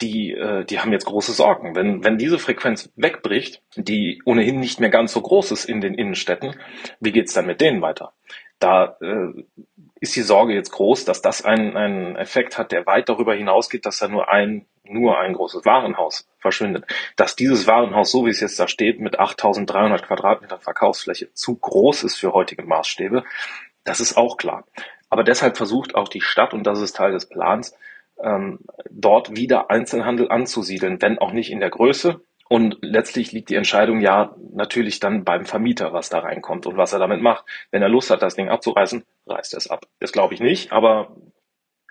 die, äh, die haben jetzt große Sorgen. Wenn, wenn diese Frequenz wegbricht, die ohnehin nicht mehr ganz so groß ist in den Innenstädten, wie geht's dann mit denen weiter? Da äh, ist die Sorge jetzt groß, dass das einen, einen Effekt hat, der weit darüber hinausgeht, dass da nur ein, nur ein großes Warenhaus verschwindet. Dass dieses Warenhaus, so wie es jetzt da steht, mit 8300 Quadratmetern Verkaufsfläche zu groß ist für heutige Maßstäbe, das ist auch klar. Aber deshalb versucht auch die Stadt, und das ist Teil des Plans, ähm, dort wieder Einzelhandel anzusiedeln, wenn auch nicht in der Größe. Und letztlich liegt die Entscheidung ja natürlich dann beim Vermieter, was da reinkommt und was er damit macht. Wenn er Lust hat, das Ding abzureißen, reißt er es ab. Das glaube ich nicht, aber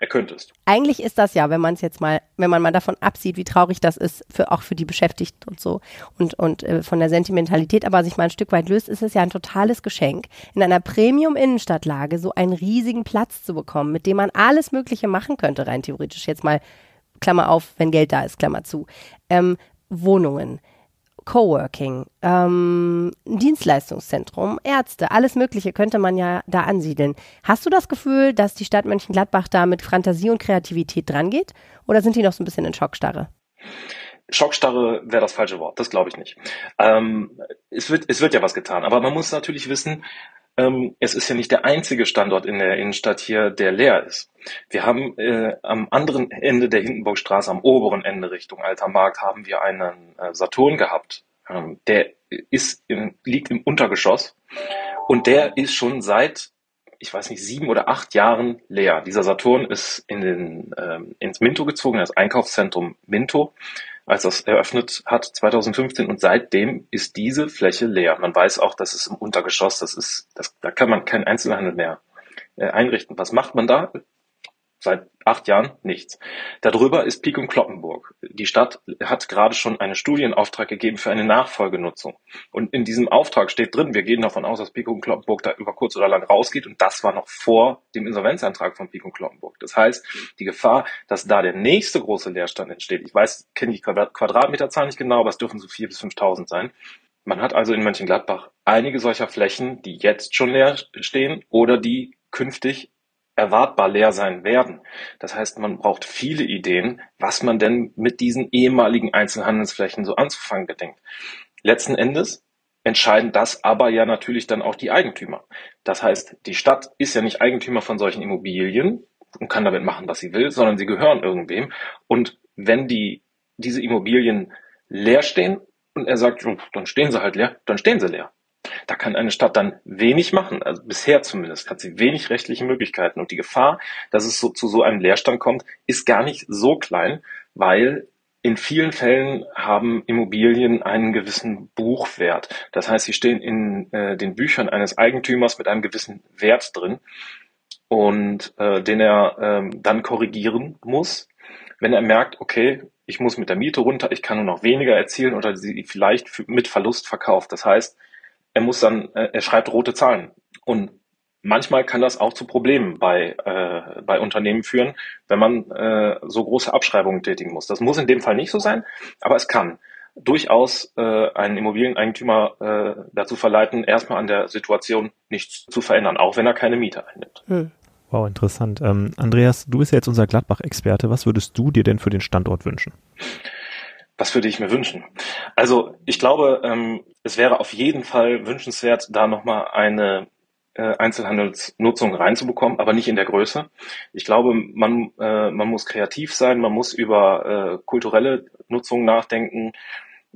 Er könnte es. Eigentlich ist das ja, wenn man es jetzt mal, wenn man mal davon absieht, wie traurig das ist, für auch für die Beschäftigten und so und, und äh, von der Sentimentalität, aber sich mal ein Stück weit löst, ist es ja ein totales Geschenk, in einer Premium-Innenstadtlage so einen riesigen Platz zu bekommen, mit dem man alles Mögliche machen könnte, rein theoretisch. Jetzt mal Klammer auf, wenn Geld da ist, Klammer zu. Ähm, Wohnungen, Coworking, ähm, Dienstleistungszentrum, Ärzte, alles Mögliche könnte man ja da ansiedeln. Hast du das Gefühl, dass die Stadt Mönchengladbach da mit Fantasie und Kreativität drangeht? Oder sind die noch so ein bisschen in Schockstarre? Schockstarre wäre das falsche Wort, das glaube ich nicht. Ähm, es, wird, es wird ja was getan, aber man muss natürlich wissen, es ist ja nicht der einzige Standort in der Innenstadt hier, der leer ist. Wir haben äh, am anderen Ende der Hindenburgstraße, am oberen Ende Richtung Alter Markt, haben wir einen äh, Saturn gehabt. Ähm, der ist im, liegt im Untergeschoss und der ist schon seit ich weiß nicht, sieben oder acht Jahren leer. Dieser Saturn ist in den, ähm, ins Minto gezogen, das Einkaufszentrum Minto als das eröffnet hat 2015 und seitdem ist diese Fläche leer. Man weiß auch, dass es im Untergeschoss, das ist, das, da kann man keinen Einzelhandel mehr äh, einrichten. Was macht man da? Seit acht Jahren nichts. Darüber ist Pik und Kloppenburg. Die Stadt hat gerade schon einen Studienauftrag gegeben für eine Nachfolgenutzung. Und in diesem Auftrag steht drin, wir gehen davon aus, dass Pik und Kloppenburg da über kurz oder lang rausgeht. Und das war noch vor dem Insolvenzantrag von Pik und Kloppenburg. Das heißt, die Gefahr, dass da der nächste große Leerstand entsteht, ich weiß, kenne die Quadratmeterzahl nicht genau, aber es dürfen so vier bis 5.000 sein. Man hat also in Mönchengladbach einige solcher Flächen, die jetzt schon leer stehen oder die künftig erwartbar leer sein werden. Das heißt, man braucht viele Ideen, was man denn mit diesen ehemaligen Einzelhandelsflächen so anzufangen gedenkt. Letzten Endes entscheiden das aber ja natürlich dann auch die Eigentümer. Das heißt, die Stadt ist ja nicht Eigentümer von solchen Immobilien und kann damit machen, was sie will, sondern sie gehören irgendwem. Und wenn die, diese Immobilien leer stehen und er sagt, dann stehen sie halt leer, dann stehen sie leer. Da kann eine Stadt dann wenig machen. Also bisher zumindest hat sie wenig rechtliche Möglichkeiten. Und die Gefahr, dass es so, zu so einem Leerstand kommt, ist gar nicht so klein, weil in vielen Fällen haben Immobilien einen gewissen Buchwert. Das heißt, sie stehen in äh, den Büchern eines Eigentümers mit einem gewissen Wert drin und äh, den er ähm, dann korrigieren muss, wenn er merkt, okay, ich muss mit der Miete runter, ich kann nur noch weniger erzielen oder sie vielleicht mit Verlust verkauft. Das heißt, er muss dann, äh, er schreibt rote Zahlen. Und manchmal kann das auch zu Problemen bei, äh, bei Unternehmen führen, wenn man äh, so große Abschreibungen tätigen muss. Das muss in dem Fall nicht so sein, aber es kann durchaus äh, einen Immobilieneigentümer äh, dazu verleiten, erstmal an der Situation nichts zu verändern, auch wenn er keine Miete einnimmt. Hm. Wow, interessant. Ähm, Andreas, du bist ja jetzt unser Gladbach-Experte. Was würdest du dir denn für den Standort wünschen? Was würde ich mir wünschen? Also ich glaube, ähm, es wäre auf jeden Fall wünschenswert, da nochmal eine äh, Einzelhandelsnutzung reinzubekommen, aber nicht in der Größe. Ich glaube, man, äh, man muss kreativ sein, man muss über äh, kulturelle Nutzung nachdenken,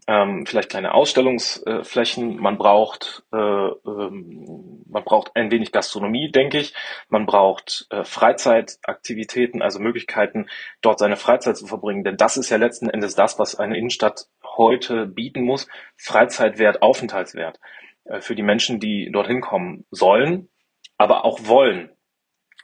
ähm, vielleicht kleine Ausstellungsflächen. Man braucht, äh, ähm, man braucht ein wenig Gastronomie, denke ich. Man braucht äh, Freizeitaktivitäten, also Möglichkeiten, dort seine Freizeit zu verbringen. Denn das ist ja letzten Endes das, was eine Innenstadt heute bieten muss. Freizeitwert, Aufenthaltswert äh, für die Menschen, die dorthin kommen sollen, aber auch wollen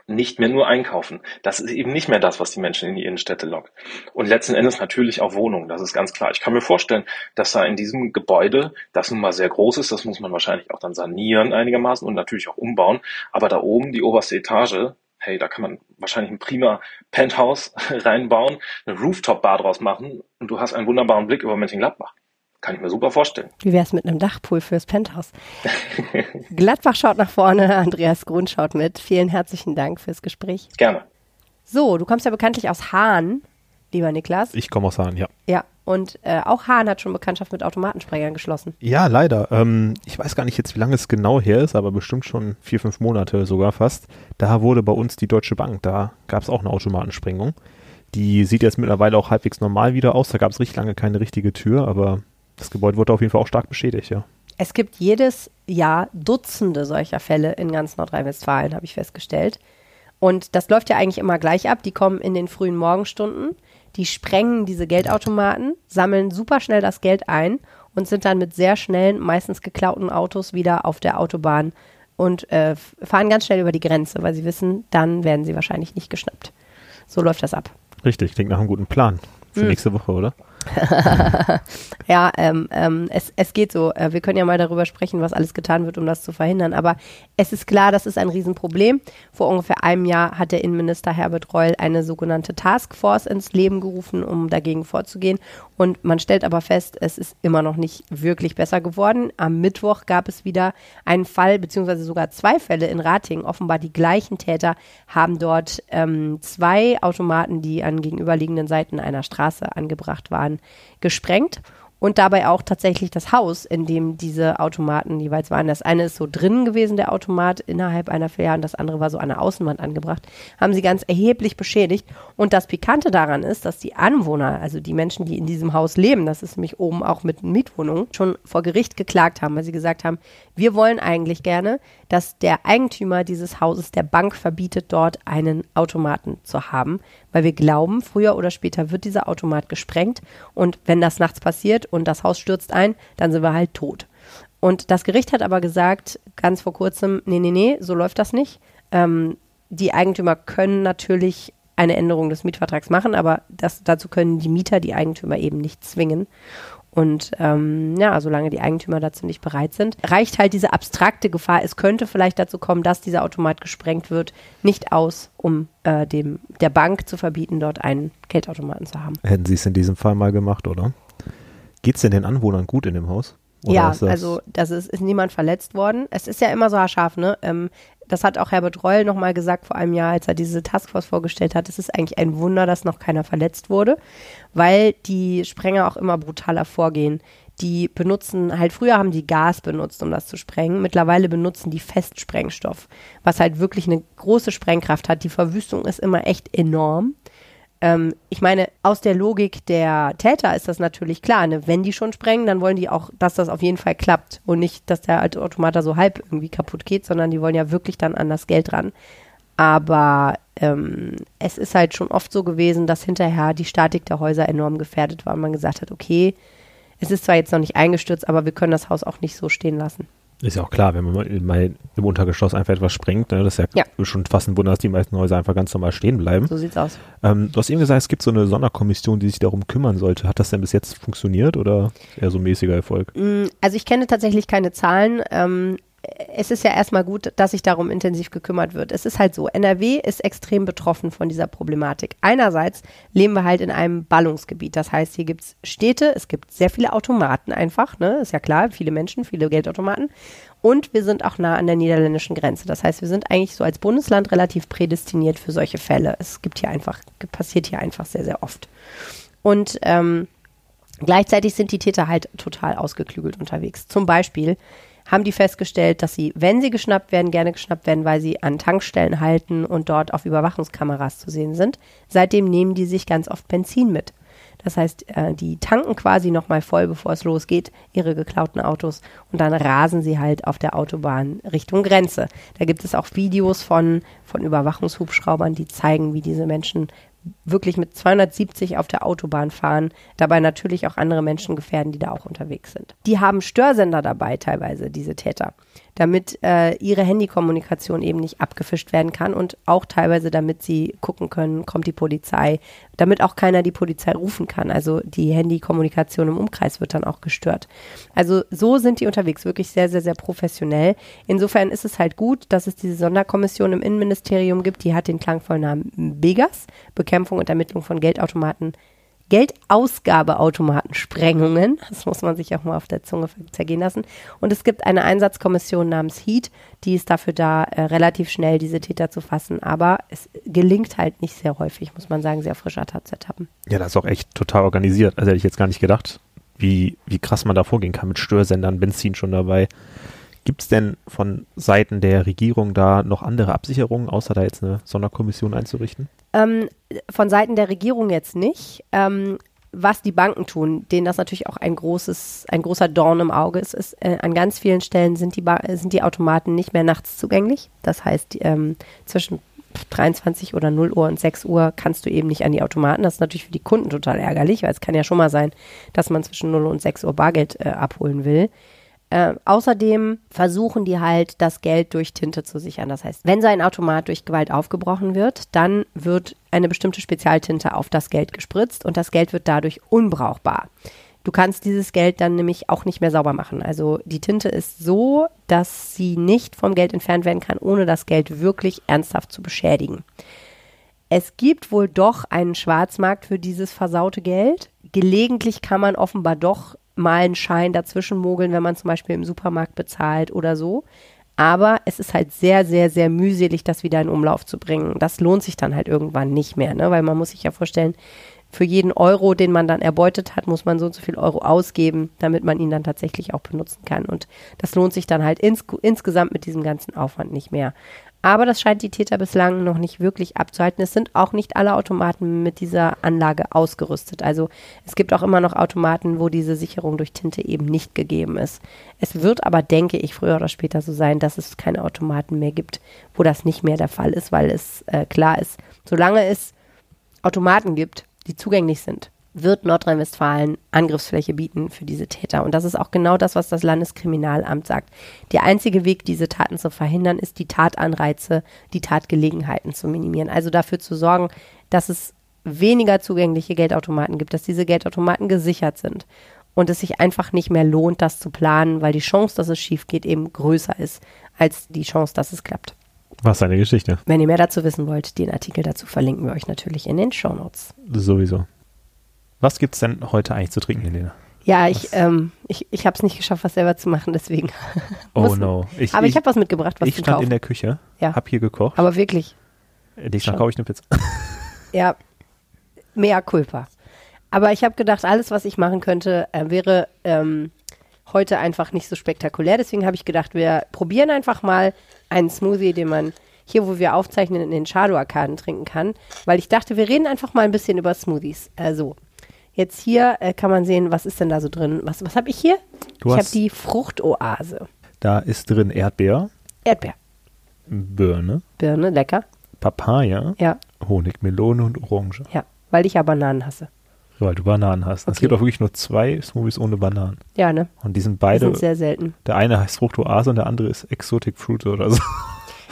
nicht mehr nur einkaufen. Das ist eben nicht mehr das, was die Menschen in die Innenstädte lockt. Und letzten Endes natürlich auch Wohnungen, das ist ganz klar. Ich kann mir vorstellen, dass da in diesem Gebäude, das nun mal sehr groß ist, das muss man wahrscheinlich auch dann sanieren einigermaßen und natürlich auch umbauen, aber da oben die oberste Etage, hey, da kann man wahrscheinlich ein prima Penthouse reinbauen, eine Rooftop-Bar draus machen und du hast einen wunderbaren Blick über Mönchengladbach. Kann ich mir super vorstellen. Wie wäre es mit einem Dachpool fürs Penthouse? Gladbach schaut nach vorne, Andreas Grund schaut mit. Vielen herzlichen Dank fürs Gespräch. Gerne. So, du kommst ja bekanntlich aus Hahn, lieber Niklas. Ich komme aus Hahn, ja. Ja, und äh, auch Hahn hat schon Bekanntschaft mit Automatensprengern geschlossen. Ja, leider. Ähm, ich weiß gar nicht jetzt, wie lange es genau her ist, aber bestimmt schon vier, fünf Monate sogar fast. Da wurde bei uns die Deutsche Bank, da gab es auch eine Automatensprengung. Die sieht jetzt mittlerweile auch halbwegs normal wieder aus. Da gab es richtig lange keine richtige Tür, aber das Gebäude wurde auf jeden Fall auch stark beschädigt, ja. Es gibt jedes Jahr Dutzende solcher Fälle in ganz Nordrhein-Westfalen, habe ich festgestellt. Und das läuft ja eigentlich immer gleich ab. Die kommen in den frühen Morgenstunden, die sprengen diese Geldautomaten, sammeln super schnell das Geld ein und sind dann mit sehr schnellen, meistens geklauten Autos wieder auf der Autobahn und äh, fahren ganz schnell über die Grenze, weil sie wissen, dann werden sie wahrscheinlich nicht geschnappt. So läuft das ab. Richtig, klingt nach einem guten Plan für Hm. nächste Woche, oder? ja, ähm, ähm, es, es geht so. Äh, wir können ja mal darüber sprechen, was alles getan wird, um das zu verhindern. Aber es ist klar, das ist ein Riesenproblem. Vor ungefähr einem Jahr hat der Innenminister Herbert Reul eine sogenannte Taskforce ins Leben gerufen, um dagegen vorzugehen. Und man stellt aber fest, es ist immer noch nicht wirklich besser geworden. Am Mittwoch gab es wieder einen Fall, beziehungsweise sogar zwei Fälle in Ratingen. Offenbar die gleichen Täter haben dort ähm, zwei Automaten, die an gegenüberliegenden Seiten einer Straße angebracht waren, gesprengt und dabei auch tatsächlich das Haus, in dem diese Automaten jeweils waren. Das eine ist so drinnen gewesen, der Automat, innerhalb einer Filiale, und das andere war so an der Außenwand angebracht, haben sie ganz erheblich beschädigt. Und das Pikante daran ist, dass die Anwohner, also die Menschen, die in diesem Haus leben, das ist nämlich oben auch mit Mietwohnungen, schon vor Gericht geklagt haben, weil sie gesagt haben, wir wollen eigentlich gerne, dass der Eigentümer dieses Hauses der Bank verbietet, dort einen Automaten zu haben, weil wir glauben, früher oder später wird dieser Automat gesprengt und wenn das nachts passiert und das Haus stürzt ein, dann sind wir halt tot. Und das Gericht hat aber gesagt, ganz vor kurzem, nee, nee, nee, so läuft das nicht. Ähm, die Eigentümer können natürlich eine Änderung des Mietvertrags machen, aber das, dazu können die Mieter die Eigentümer eben nicht zwingen. Und ähm, ja, solange die Eigentümer dazu nicht bereit sind, reicht halt diese abstrakte Gefahr, es könnte vielleicht dazu kommen, dass dieser Automat gesprengt wird, nicht aus, um äh, dem, der Bank zu verbieten, dort einen Geldautomaten zu haben. Hätten Sie es in diesem Fall mal gemacht, oder? Geht es denn den Anwohnern gut in dem Haus? Oder ja, das- also das ist, ist niemand verletzt worden. Es ist ja immer so haarscharf, ne? Ähm, das hat auch Herbert Reul nochmal gesagt vor einem Jahr, als er diese Taskforce vorgestellt hat. Es ist eigentlich ein Wunder, dass noch keiner verletzt wurde, weil die Sprenger auch immer brutaler vorgehen. Die benutzen, halt früher haben die Gas benutzt, um das zu sprengen. Mittlerweile benutzen die Festsprengstoff, was halt wirklich eine große Sprengkraft hat. Die Verwüstung ist immer echt enorm. Ähm, ich meine, aus der Logik der Täter ist das natürlich klar. Ne? Wenn die schon sprengen, dann wollen die auch, dass das auf jeden Fall klappt und nicht, dass der alte Automat so halb irgendwie kaputt geht, sondern die wollen ja wirklich dann an das Geld ran. Aber ähm, es ist halt schon oft so gewesen, dass hinterher die Statik der Häuser enorm gefährdet war und man gesagt hat, okay, es ist zwar jetzt noch nicht eingestürzt, aber wir können das Haus auch nicht so stehen lassen. Ist ja auch klar, wenn man mal- im Untergeschoss einfach etwas sprengt, ne, das ist ja, Ja. schon fast ein Wunder, dass die meisten Häuser einfach ganz normal stehen bleiben. So sieht's aus. Ähm, du hast eben gesagt, es gibt so eine Sonderkommission, die sich darum kümmern sollte. Hat das denn bis jetzt funktioniert oder eher so mäßiger Erfolg? Mm, Also ich kenne tatsächlich keine Zahlen. Ähm, es ist ja erstmal gut, dass sich darum intensiv gekümmert wird. Es ist halt so, NRW ist extrem betroffen von dieser Problematik. Einerseits leben wir halt in einem Ballungsgebiet. Das heißt, hier gibt es Städte, es gibt sehr viele Automaten einfach, ne? Ist ja klar, viele Menschen, viele Geldautomaten. Und wir sind auch nah an der niederländischen Grenze. Das heißt, wir sind eigentlich so als Bundesland relativ prädestiniert für solche Fälle. Es gibt hier einfach, passiert hier einfach sehr, sehr oft. Und ähm, Gleichzeitig sind die Täter halt total ausgeklügelt unterwegs. Zum Beispiel haben die festgestellt, dass sie, wenn sie geschnappt werden, gerne geschnappt werden, weil sie an Tankstellen halten und dort auf Überwachungskameras zu sehen sind. Seitdem nehmen die sich ganz oft Benzin mit. Das heißt, äh, die tanken quasi nochmal voll, bevor es losgeht, ihre geklauten Autos und dann rasen sie halt auf der Autobahn Richtung Grenze. Da gibt es auch Videos von, von Überwachungshubschraubern, die zeigen, wie diese Menschen wirklich mit 270 auf der Autobahn fahren, dabei natürlich auch andere Menschen gefährden, die da auch unterwegs sind. Die haben Störsender dabei teilweise, diese Täter, damit äh, ihre Handykommunikation eben nicht abgefischt werden kann und auch teilweise, damit sie gucken können, kommt die Polizei, damit auch keiner die Polizei rufen kann. Also die Handykommunikation im Umkreis wird dann auch gestört. Also so sind die unterwegs, wirklich sehr, sehr, sehr professionell. Insofern ist es halt gut, dass es diese Sonderkommission im Innenministerium gibt, die hat den klangvollen Namen BEGAS, Bekämpfung und Ermittlung von Geldautomaten Geldausgabeautomatensprengungen. Das muss man sich auch mal auf der Zunge zergehen lassen. Und es gibt eine Einsatzkommission namens HEAT, die ist dafür da, äh, relativ schnell diese Täter zu fassen. Aber es gelingt halt nicht sehr häufig, muss man sagen, sehr frischer Tat. Ja, das ist auch echt total organisiert. Also hätte ich jetzt gar nicht gedacht, wie, wie krass man da vorgehen kann mit Störsendern, Benzin schon dabei. Gibt es denn von Seiten der Regierung da noch andere Absicherungen, außer da jetzt eine Sonderkommission einzurichten? Ähm, von Seiten der Regierung jetzt nicht. Ähm, was die Banken tun, denen das natürlich auch ein großes, ein großer Dorn im Auge ist, ist äh, an ganz vielen Stellen sind die, ba sind die Automaten nicht mehr nachts zugänglich. Das heißt, ähm, zwischen 23 oder 0 Uhr und 6 Uhr kannst du eben nicht an die Automaten. Das ist natürlich für die Kunden total ärgerlich, weil es kann ja schon mal sein, dass man zwischen 0 und 6 Uhr Bargeld äh, abholen will. Äh, außerdem versuchen die halt, das Geld durch Tinte zu sichern. Das heißt, wenn so ein Automat durch Gewalt aufgebrochen wird, dann wird eine bestimmte Spezialtinte auf das Geld gespritzt und das Geld wird dadurch unbrauchbar. Du kannst dieses Geld dann nämlich auch nicht mehr sauber machen. Also die Tinte ist so, dass sie nicht vom Geld entfernt werden kann, ohne das Geld wirklich ernsthaft zu beschädigen. Es gibt wohl doch einen Schwarzmarkt für dieses versaute Geld. Gelegentlich kann man offenbar doch mal einen Schein dazwischen mogeln, wenn man zum Beispiel im Supermarkt bezahlt oder so. Aber es ist halt sehr, sehr, sehr mühselig, das wieder in Umlauf zu bringen. Das lohnt sich dann halt irgendwann nicht mehr, ne? weil man muss sich ja vorstellen, für jeden Euro, den man dann erbeutet hat, muss man so und so viel Euro ausgeben, damit man ihn dann tatsächlich auch benutzen kann. Und das lohnt sich dann halt ins, insgesamt mit diesem ganzen Aufwand nicht mehr. Aber das scheint die Täter bislang noch nicht wirklich abzuhalten. Es sind auch nicht alle Automaten mit dieser Anlage ausgerüstet. Also es gibt auch immer noch Automaten, wo diese Sicherung durch Tinte eben nicht gegeben ist. Es wird aber, denke ich, früher oder später so sein, dass es keine Automaten mehr gibt, wo das nicht mehr der Fall ist, weil es äh, klar ist, solange es Automaten gibt, die zugänglich sind, wird Nordrhein-Westfalen Angriffsfläche bieten für diese Täter. Und das ist auch genau das, was das Landeskriminalamt sagt. Der einzige Weg, diese Taten zu verhindern, ist die Tatanreize, die Tatgelegenheiten zu minimieren. Also dafür zu sorgen, dass es weniger zugängliche Geldautomaten gibt, dass diese Geldautomaten gesichert sind und es sich einfach nicht mehr lohnt, das zu planen, weil die Chance, dass es schief geht, eben größer ist als die Chance, dass es klappt. Was eine Geschichte. Wenn ihr mehr dazu wissen wollt, den Artikel dazu verlinken wir euch natürlich in den Show Notes. Sowieso. Was gibt es denn heute eigentlich zu trinken, Helene? Ja, ich, ähm, ich, ich habe es nicht geschafft, was selber zu machen, deswegen. Oh no. Ich, aber ich, ich habe was mitgebracht, was Ich stand Kaufen. in der Küche, Ja. hab hier gekocht. Aber wirklich, Nächstes Mal Schon. kaufe ich eine Pizza. ja, mehr Culpa. Aber ich habe gedacht, alles, was ich machen könnte, äh, wäre ähm, heute einfach nicht so spektakulär. Deswegen habe ich gedacht, wir probieren einfach mal einen Smoothie, den man hier, wo wir aufzeichnen, in den Shadow-Arkaden trinken kann. Weil ich dachte, wir reden einfach mal ein bisschen über Smoothies. Also, jetzt hier äh, kann man sehen, was ist denn da so drin. Was, was habe ich hier? Du ich habe die Fruchtoase. Da ist drin Erdbeer, Erdbeer, Birne, Birne, lecker. Papaya, Ja, Honig, Melone und Orange. ja, weil ich ja Bananen hasse. Weil du Bananen hast. Es Okay. gibt auch wirklich nur zwei Smoothies ohne Bananen. Ja, ne? Und die sind Die beide, sind sehr selten. der eine heißt Fructoase und der andere ist Exotic Fruit oder so.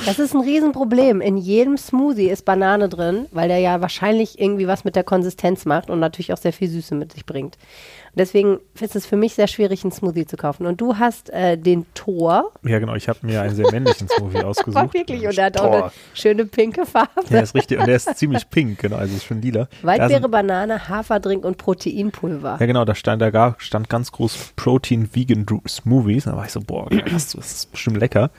Das ist ein Riesenproblem. In jedem Smoothie ist Banane drin, weil der ja wahrscheinlich irgendwie was mit der Konsistenz macht und natürlich auch sehr viel Süße mit sich bringt. Und deswegen ist es für mich sehr schwierig, einen Smoothie zu kaufen. Und du hast äh, den Tor. Ja, genau. Ich habe mir einen sehr männlichen Smoothie ausgesucht. War wirklich. Und der hat auch eine Boah. schöne pinke Farbe. Der ist richtig, und der ist ziemlich pink, genau, also ist schon lila. Waldbeere, Banane, Haferdrink und Proteinpulver. Ja, genau, da stand, da gar, stand ganz groß Protein Vegan Smoothies. Da war ich so, boah, das ist bestimmt lecker.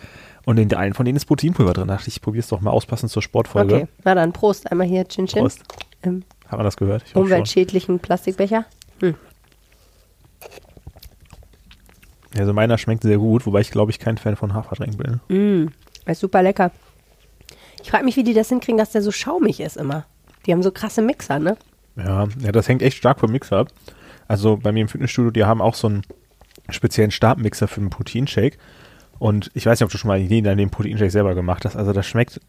Und in allen von denen ist Proteinpulver drin. Da dachte ich, ich probier's doch mal auspassend zur Sportfolge. Okay, na dann Prost. Einmal hier, Chin Chin. Prost. Im Hat man das gehört? Ich umweltschädlichen Plastikbecher. Also meiner schmeckt sehr gut, wobei ich glaube ich kein Fan von Haferdrink bin. Mm, ist super lecker. Ich frage mich, wie die das hinkriegen, dass der so schaumig ist immer. Die haben so krasse Mixer, ne? Ja, ja, das hängt echt stark vom Mixer ab. Also bei mir im Fitnessstudio, die haben auch so einen speziellen Stabmixer für einen Proteinshake. Und ich weiß nicht, ob du schon mal Ideen an dem Proteinshake selber gemacht hast. Also das schmeckt,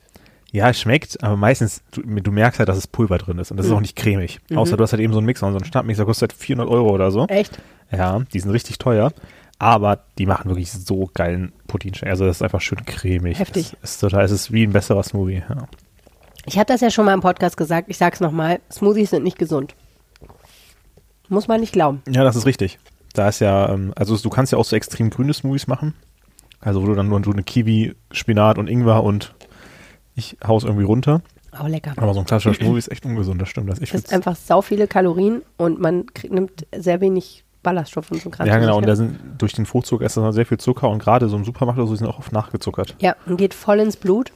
ja, es schmeckt, aber meistens, du, du merkst halt, dass es Pulver drin ist. Und das ist auch nicht cremig. Außer du hast halt eben so einen Mixer und so ein Stabmixer kostet halt 400 Euro oder so. Echt? Ja, die sind richtig teuer. Aber die machen wirklich so geilen Proteinshake. Also das ist einfach schön cremig. Heftig. Es ist total, es ist wie ein besserer Smoothie. Ja. Ich hatte das ja schon mal im Podcast gesagt. Ich sag's nochmal. Smoothies sind nicht gesund. Muss man nicht glauben. Ja, das ist richtig. Da ist ja, ähm, also du kannst ja auch so extrem grüne Smoothies machen. Also wo du dann nur so eine Kiwi, Spinat und Ingwer und ich hau's irgendwie runter. Aber lecker. Aber so ein klassischer Smoothie ist echt ungesund, das stimmt. Das. Ist find's- einfach sau viele Kalorien und man kriegt, nimmt sehr wenig Ballaststoffe und so Kram. ja, genau. Und da sind durch den Fruchtzucker ist da sehr viel Zucker und gerade so im Supermarkt oder so sind auch oft nachgezuckert. Ja, und geht voll ins Blut.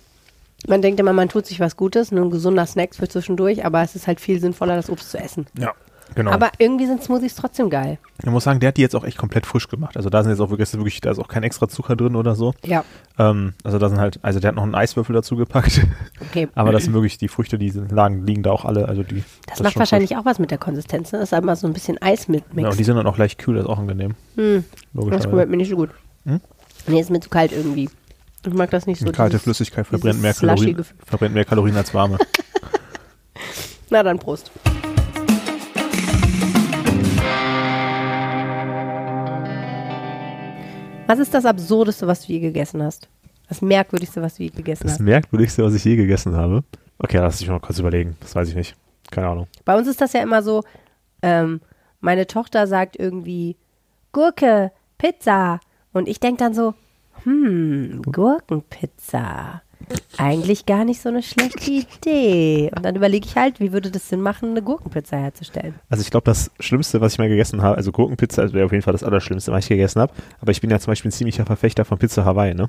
Man denkt immer, man tut sich was Gutes, nur ein gesunder Snack für zwischendurch, aber es ist halt viel sinnvoller, das Obst zu essen. Ja, genau. Aber irgendwie sind Smoothies trotzdem geil. ich muss sagen, der hat die jetzt auch echt komplett frisch gemacht. Also da sind jetzt auch wirklich, das wirklich da ist auch kein extra Zucker drin oder so. Ja, Ähm, also da sind halt, also der hat noch einen Eiswürfel dazu gepackt. okay. Aber das sind wirklich die Früchte, die lagen, liegen da auch alle. Also die. das, ist macht wahrscheinlich auch was mit der Konsistenz. Ne? Das ist einmal so ein bisschen Eis mit frisch. Ja, und die sind dann auch leicht kühl, das ist auch angenehm. Hm, das schmeckt mir nicht so gut. Hm? Nee, ist mir zu kalt irgendwie. Ich mag das nicht so. Eine kalte dieses- Flüssigkeit verbrennt mehr, Kalorien, verbrennt mehr Kalorien als warme. Na dann Prost. Was ist das Absurdeste, was du je gegessen hast? Das Merkwürdigste, was du je gegessen Das hast? Merkwürdigste, was ich je gegessen habe. Okay, lass ich mal kurz überlegen. Das weiß ich nicht. Keine Ahnung. Bei uns ist das ja immer so, ähm, meine Tochter sagt irgendwie Gurke, Pizza. Und ich denke dann so, hm, Gurkenpizza. Eigentlich gar nicht so eine schlechte Idee. Und dann überlege ich halt, wie würde das Sinn machen, eine Gurkenpizza herzustellen? Also ich glaube, das Schlimmste, was ich mal gegessen habe, also Gurkenpizza wäre auf jeden Fall das Allerschlimmste, was ich gegessen habe. Aber ich bin ja zum Beispiel ein ziemlicher Verfechter von Pizza Hawaii, ne?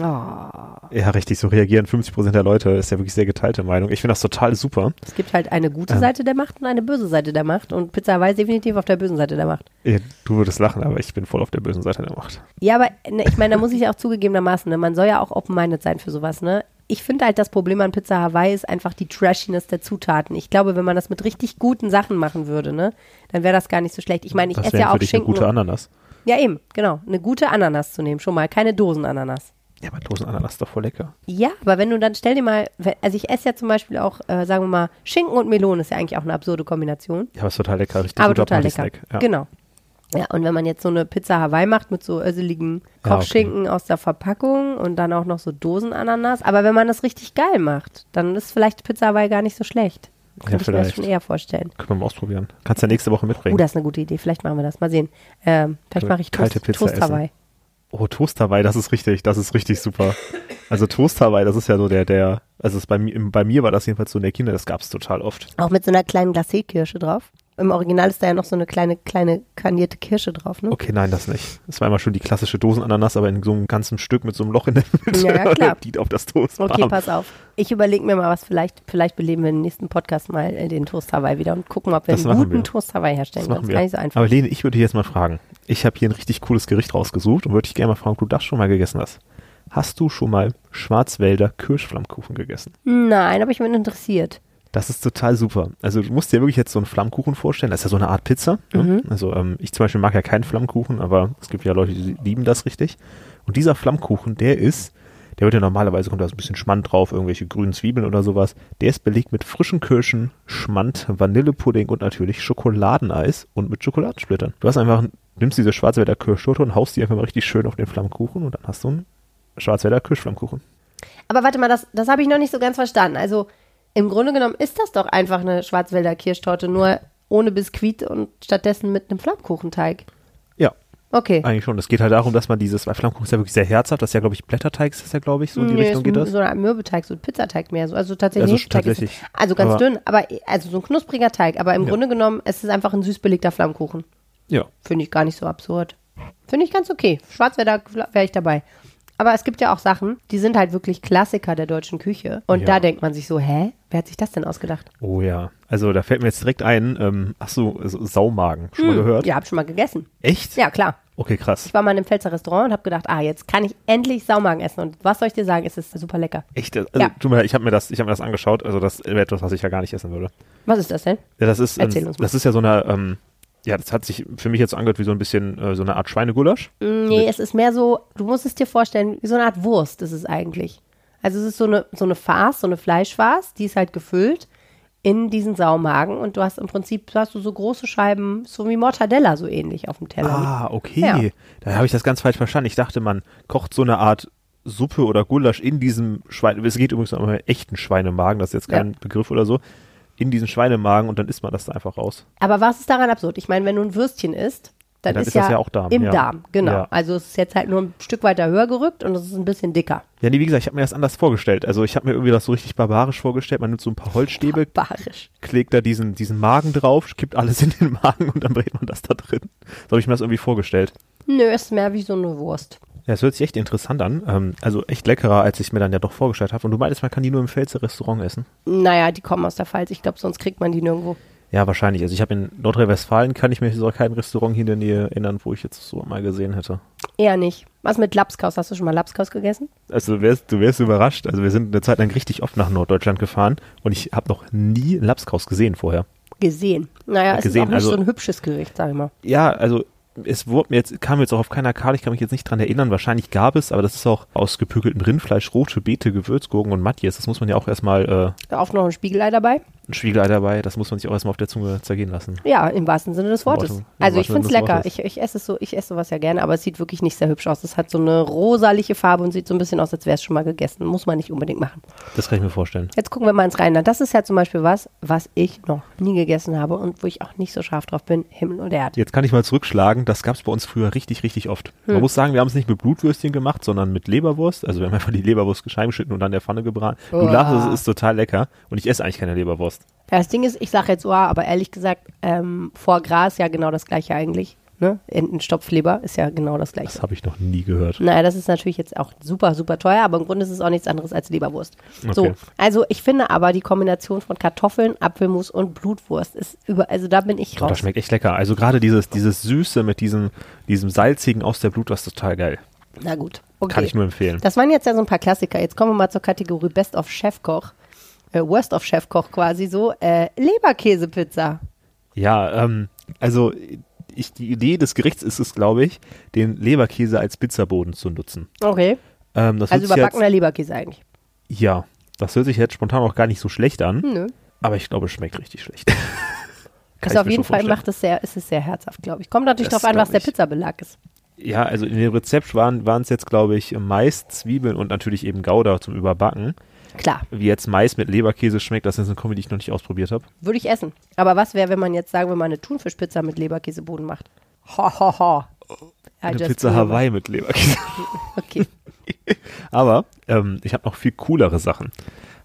Oh, Ja, richtig, so reagieren 50% der Leute, ist ja wirklich sehr geteilte Meinung. Ich finde das total super. es gibt halt eine gute Ähm. Seite der Macht und eine böse Seite der Macht. Und Pizza Hawaii ist definitiv auf der bösen Seite der Macht. Ja, Du würdest lachen, aber ich bin voll auf der bösen Seite der Macht. Ja, aber ne, ich meine, da muss ich auch zugegebenermaßen, ne, man soll ja auch open-minded sein für sowas, ne? Ich finde halt, das Problem an Pizza Hawaii ist einfach die Trashiness der Zutaten. Ich glaube, wenn man das mit richtig guten Sachen machen würde, ne, dann wäre das gar nicht so schlecht. Ich meine, ich esse ja für auch dich eine Schinken. gute Ananas. ja, eben, genau. Eine gute Ananas zu nehmen, schon mal. Keine Dosenananas. Ja, aber Dosenananas ist doch voll lecker. Ja, aber wenn du dann, stell dir mal, also ich esse ja zum Beispiel auch, äh, sagen wir mal, Schinken und Melone ist ja eigentlich auch eine absurde Kombination. Ja, aber ist total lecker. Richtig aber total lecker. Ja. Genau. Ja, und wenn man jetzt so eine Pizza Hawaii macht mit so öseligen Ja, Kochschinken aus der Verpackung und dann auch noch so Dosenananas, aber wenn man das richtig geil macht, dann ist vielleicht Pizza Hawaii gar nicht so schlecht. Ja, Könnte ich mir das vielleicht. schon eher vorstellen. Können wir mal ausprobieren. Kannst du ja nächste Woche Oh, mitbringen. das ist eine gute Idee. Vielleicht machen wir das. Mal sehen. Ähm, vielleicht mache ich kalte Toast, Pizza Toast essen. Oh, Toast Hawaii, das ist richtig, das ist richtig super. Also Toast Hawaii, das ist ja so der, der, also bei, mir, bei mir war das jedenfalls so in der Kinder, das gab es total oft. Auch mit so einer kleinen Glacé-Kirsche drauf. Im Original ist da ja noch so eine kleine, kleine karnierte Kirsche drauf, ne? Okay, nein, das nicht. Das war immer schon die klassische Dosenananas, aber in so einem ganzen Stück mit so einem Loch in der Mitte. Ja, ja, klar. Die auf das Toast Okay, pass auf. Ich überlege mir mal was, vielleicht, vielleicht beleben wir im nächsten Podcast mal äh, den Toast Hawaii wieder und gucken, ob wir Das einen guten wir. Toast Hawaii herstellen Das können. Das ist gar nicht so einfach. Aber Lene, ich würde dich jetzt mal fragen. Ich habe hier ein richtig cooles Gericht rausgesucht und würde dich gerne mal fragen, ob du das schon mal gegessen hast. Hast du schon mal Schwarzwälder Kirschflammkuchen gegessen? Nein, aber ich bin interessiert. Das ist total super. Also du musst dir wirklich jetzt so einen Flammkuchen vorstellen. Das ist ja so eine Art Pizza. Mhm. Ne? Also ähm, ich zum Beispiel mag ja keinen Flammkuchen, aber es gibt ja Leute, die lieben das richtig. Und dieser Flammkuchen, der ist, der wird ja normalerweise, kommt da so ein bisschen Schmand drauf, irgendwelche grünen Zwiebeln oder sowas. Der ist belegt mit frischen Kirschen, Schmand, Vanillepudding und natürlich Schokoladeneis und mit Schokoladensplittern. Du hast einfach, nimmst diese Schwarzwälder Kirschtorte und haust die einfach mal richtig schön auf den Flammkuchen und dann hast du einen Schwarzwälder Kirschflammkuchen. Aber warte mal, das, das habe ich noch nicht so ganz verstanden. Also im Grunde genommen ist das doch einfach eine Schwarzwälder Kirschtorte, nur ohne Biskuit und stattdessen mit einem Flammkuchenteig. Ja, Okay. Eigentlich schon. Es geht halt darum, dass man dieses, weil Flammkuchen ist ja wirklich sehr herzhaft, das ist ja, glaube ich, Blätterteig ist das ja, glaube ich, so in die Nee, Richtung geht das. So Art Mürbeteig, so ein Pizzateig mehr. So. Also tatsächlich, Also Hefeteig ist- tatsächlich. also ganz Aber- dünn, aber also so ein knuspriger Teig. Aber im Ja. Grunde genommen, es ist einfach ein süß belegter Flammkuchen. Ja. Finde ich gar nicht so absurd. Finde ich ganz okay. Schwarzwälder wäre ich dabei. Aber es gibt ja auch Sachen, die sind halt wirklich Klassiker der deutschen Küche. Und Ja. da denkt man sich so, hä? Wer hat sich das denn ausgedacht? Oh ja. Also da fällt mir jetzt direkt ein, ähm, ach so, so Saumagen. Schon mal gehört? Ja, hab schon mal gegessen. Echt? Ja, klar. Okay, krass. Ich war mal in einem Pfälzer Restaurant und habe gedacht, ah, jetzt kann ich endlich Saumagen essen. Und was soll ich dir sagen, es ist super lecker. Echt? Also, Ja. tut mir leid, ich habe mir das, ich habe mir das angeschaut. Also das wäre etwas, was ich ja gar nicht essen würde. Was ist das denn? Ja, das ist, Erzähl ähm, uns mal. das ist ja so eine, ähm, ja, das hat sich für mich jetzt angehört wie so ein bisschen äh, so eine Art Schweinegulasch. Nee, es ist mehr so, du musst es dir vorstellen, wie so eine Art Wurst ist es eigentlich. Also es ist so eine, so eine Farce, so eine Fleischfarce, die ist halt gefüllt in diesen Saumagen und du hast im Prinzip, hast du so große Scheiben, so wie Mortadella so ähnlich auf dem Teller. Ah, okay. Ja. Da habe ich das ganz falsch verstanden. Ich dachte, man kocht so eine Art Suppe oder Gulasch in diesem Schwein. Es geht übrigens um einen echten Schweinemagen, das ist jetzt kein Ja. Begriff oder so. In diesen Schweinemagen und dann isst man das da einfach raus. Aber was ist daran absurd? Ich meine, wenn du ein Würstchen isst, dann, Dann ist, ist ja, das ja auch Darm, im ja. Darm, genau. Ja. Also es ist jetzt halt nur ein Stück weiter höher gerückt und es ist ein bisschen dicker. Ja, nee, wie gesagt, ich habe mir das anders vorgestellt. Also ich habe mir irgendwie das so richtig barbarisch vorgestellt. Man nimmt so ein paar Holzstäbe, Barisch. klebt da diesen, diesen Magen drauf, kippt alles in den Magen und dann brät man das da drin. So habe ich mir das irgendwie vorgestellt. Nö, ist mehr wie so eine Wurst. Ja, es hört sich echt interessant an. Ähm, also echt leckerer, als ich mir dann ja doch vorgestellt habe. Und du meintest, man kann die nur im Pfälzer Restaurant essen? Naja, die kommen aus der Pfalz. Ich glaube, sonst kriegt man die nirgendwo. Ja, wahrscheinlich. Also ich habe in Nordrhein-Westfalen, kann ich mir so kein Restaurant hier in der Nähe erinnern, wo ich jetzt so mal gesehen hätte. Eher nicht. Was mit Lapskaus? Hast du schon mal Lapskaus gegessen? Also du wärst, du wärst überrascht. Also wir sind eine Zeit lang richtig oft nach Norddeutschland gefahren und ich habe noch nie Lapskaus gesehen vorher. Gesehen. Naja, es Gesehen, ist auch nicht also- so ein hübsches Gericht, sag ich mal. Ja, also es wurde mir jetzt, kam jetzt auch auf keiner Karte, ich kann mich jetzt nicht dran erinnern, wahrscheinlich gab es, aber das ist auch aus gepökeltem Rindfleisch, rote Beete, Gewürzgurken und Matjes. Das muss man ja auch erstmal, Oft noch ein Spiegelei dabei. Ein Spiegelei dabei, das muss man sich auch erstmal auf der Zunge zergehen lassen. Ja, im wahrsten Sinne des Wortes. Im Also ich finde es lecker. Ich, ich esse es so, ich esse sowas ja gerne, aber es sieht wirklich nicht sehr hübsch aus. Es hat so eine rosaliche Farbe und sieht so ein bisschen aus, als wäre es schon mal gegessen. Muss man nicht unbedingt machen. Das kann ich mir vorstellen. Jetzt gucken wir mal ins Rheinland. Das ist ja zum Beispiel was, was ich noch nie gegessen habe und wo ich auch nicht so scharf drauf bin. Himmel und Erde. Jetzt kann ich mal zurückschlagen, das gab es bei uns früher richtig, richtig oft. Hm. Man muss sagen, wir haben es nicht mit Blutwürstchen gemacht, sondern mit Leberwurst. Also wir haben einfach die Leberwurst geschnitten und dann in der Pfanne gebraten. Du lachst, es ist total lecker und ich esse eigentlich keine Leberwurst. Ja, das Ding ist, ich sage jetzt oh, aber ehrlich gesagt, ähm, vor Gras ja genau das gleiche eigentlich. Ne? Entenstopfleber ist ja genau das gleiche. Das habe ich noch nie gehört. Naja, das ist natürlich jetzt auch super, super teuer, aber im Grunde ist es auch nichts anderes als Leberwurst. So, Okay. also ich finde aber die Kombination von Kartoffeln, Apfelmus und Blutwurst ist über, also da bin ich Oh, das raus. schmeckt echt lecker. Also gerade dieses, dieses Süße mit diesem, diesem salzigen aus der Blutwurst ist total geil. Na gut, okay. Kann ich nur empfehlen. Das waren jetzt ja so ein paar Klassiker. Jetzt kommen wir mal zur Kategorie Best of Chefkoch. Äh, Worst of Chefkoch quasi so. Äh, Leberkäsepizza. Ja, ähm, also ich, die Idee des Gerichts ist es, glaube ich, den Leberkäse als Pizzaboden zu nutzen. Okay. Ähm, das Also überbackener Leberkäse eigentlich. Jetzt, ja, das hört sich jetzt spontan auch gar nicht so schlecht an, Nö. aber ich glaube, es schmeckt richtig schlecht. Ich auf jeden Fall vorstellen. macht es sehr, ist es sehr herzhaft, glaube ich. Kommt natürlich darauf an, was glaub der ich. Pizzabelag ist. Ja, also in dem Rezept waren waren es jetzt, glaube ich, Mais, Zwiebeln und natürlich eben Gouda zum Überbacken. Klar, Wie jetzt Mais mit Leberkäse schmeckt, das ist eine Kombi, die ich noch nicht ausprobiert habe. würde ich essen. Aber was wäre, wenn man jetzt, sagen wir mal, eine Thunfischpizza mit Leberkäseboden macht? Ho, ho, ho. I Eine Pizza. Hawaii mit Leberkäse. Okay. Aber ähm, ich habe noch viel coolere Sachen.